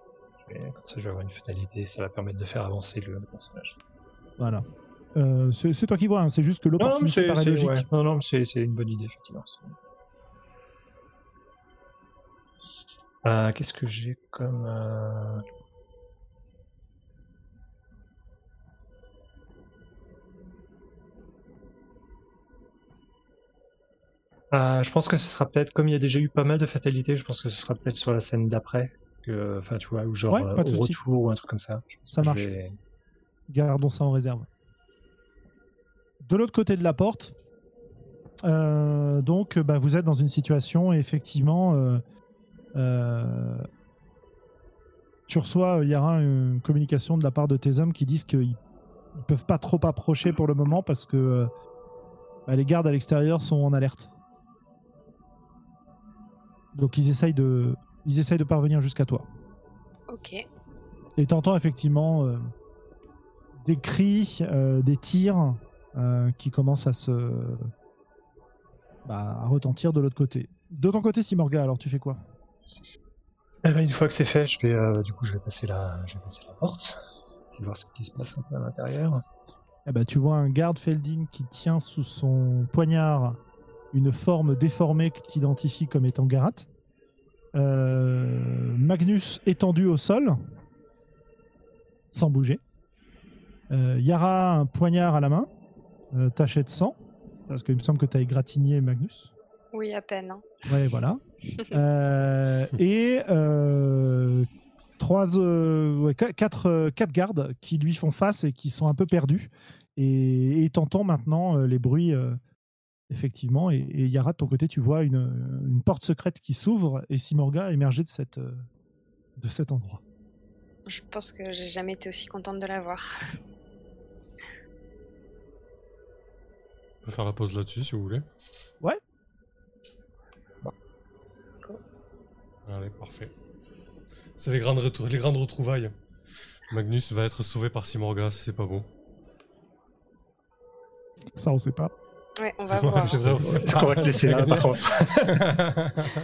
Comme ça, je vais avoir une fatalité. Ça va permettre de faire avancer le, personnage. Voilà. Euh, c'est toi qui vois, hein, c'est juste que l'opportunité c'est paraît logique. ouais. non, non, mais c'est une bonne idée effectivement. Euh, Qu'est-ce que j'ai comme euh, Euh, je pense que ce sera peut-être, comme il y a déjà eu pas mal de fatalités, je pense que ce sera peut-être sur la scène d'après. Enfin, tu vois, ou genre Ouais, euh, pas de au souci. retour ou un truc comme ça. Ça marche. vais- Gardons ça en réserve. De l'autre côté de la porte, euh, donc bah, vous êtes dans une situation, effectivement, euh, euh, tu reçois, il y aura une communication de la part de tes hommes qui disent qu'ils ne peuvent pas trop approcher pour le moment parce que bah, les gardes à l'extérieur sont en alerte. Donc ils essayent de, ils essayent de parvenir jusqu'à toi. Ok. Et t'entends effectivement euh, des cris, euh, des tirs euh, qui commencent à se bah, à retentir de l'autre côté. De ton côté, Simorga, alors tu fais quoi? Eh ben, une fois que c'est fait, je vais, euh, du coup, je vais passer la, je vais passer la porte, puis voir ce qui se passe un peu à l'intérieur. eh ben, Tu vois un garde Feldin qui tient sous son poignard une forme déformée que tu identifies comme étant Garat. Euh, Magnus étendu au sol, sans bouger. Euh, Yara un poignard à la main, euh, taché de sang, parce qu'il me semble que tu as égratigné Magnus. Oui, à peine. hein. Ouais, voilà. Euh, et trois, ouais, quatre, quatre gardes qui lui font face et qui sont un peu perdus. Et et t'entends maintenant les bruits, effectivement. Et, et Yara, de ton côté, tu vois une, une porte secrète qui s'ouvre et Simorga émerger de, cette, de cet endroit. Je pense que j'ai jamais été aussi contente de la voir. On peut faire la pause là-dessus si vous voulez. Ouais. Go. Allez, parfait. C'est les grandes, les grandes retrouvailles. Magnus va être sauvé par Simorga, c'est pas beau. Ça, on sait pas. Ouais, on va Ouais, voir. c'est vrai, on sait Est-ce pas. qu'on va te laisser là, par contre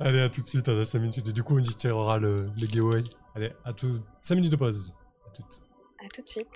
Allez, à tout de suite, à 5 minutes. Et du coup, on tirera le, le giveaway. Allez, à tout. 5 minutes de pause. À toutes. À tout de suite.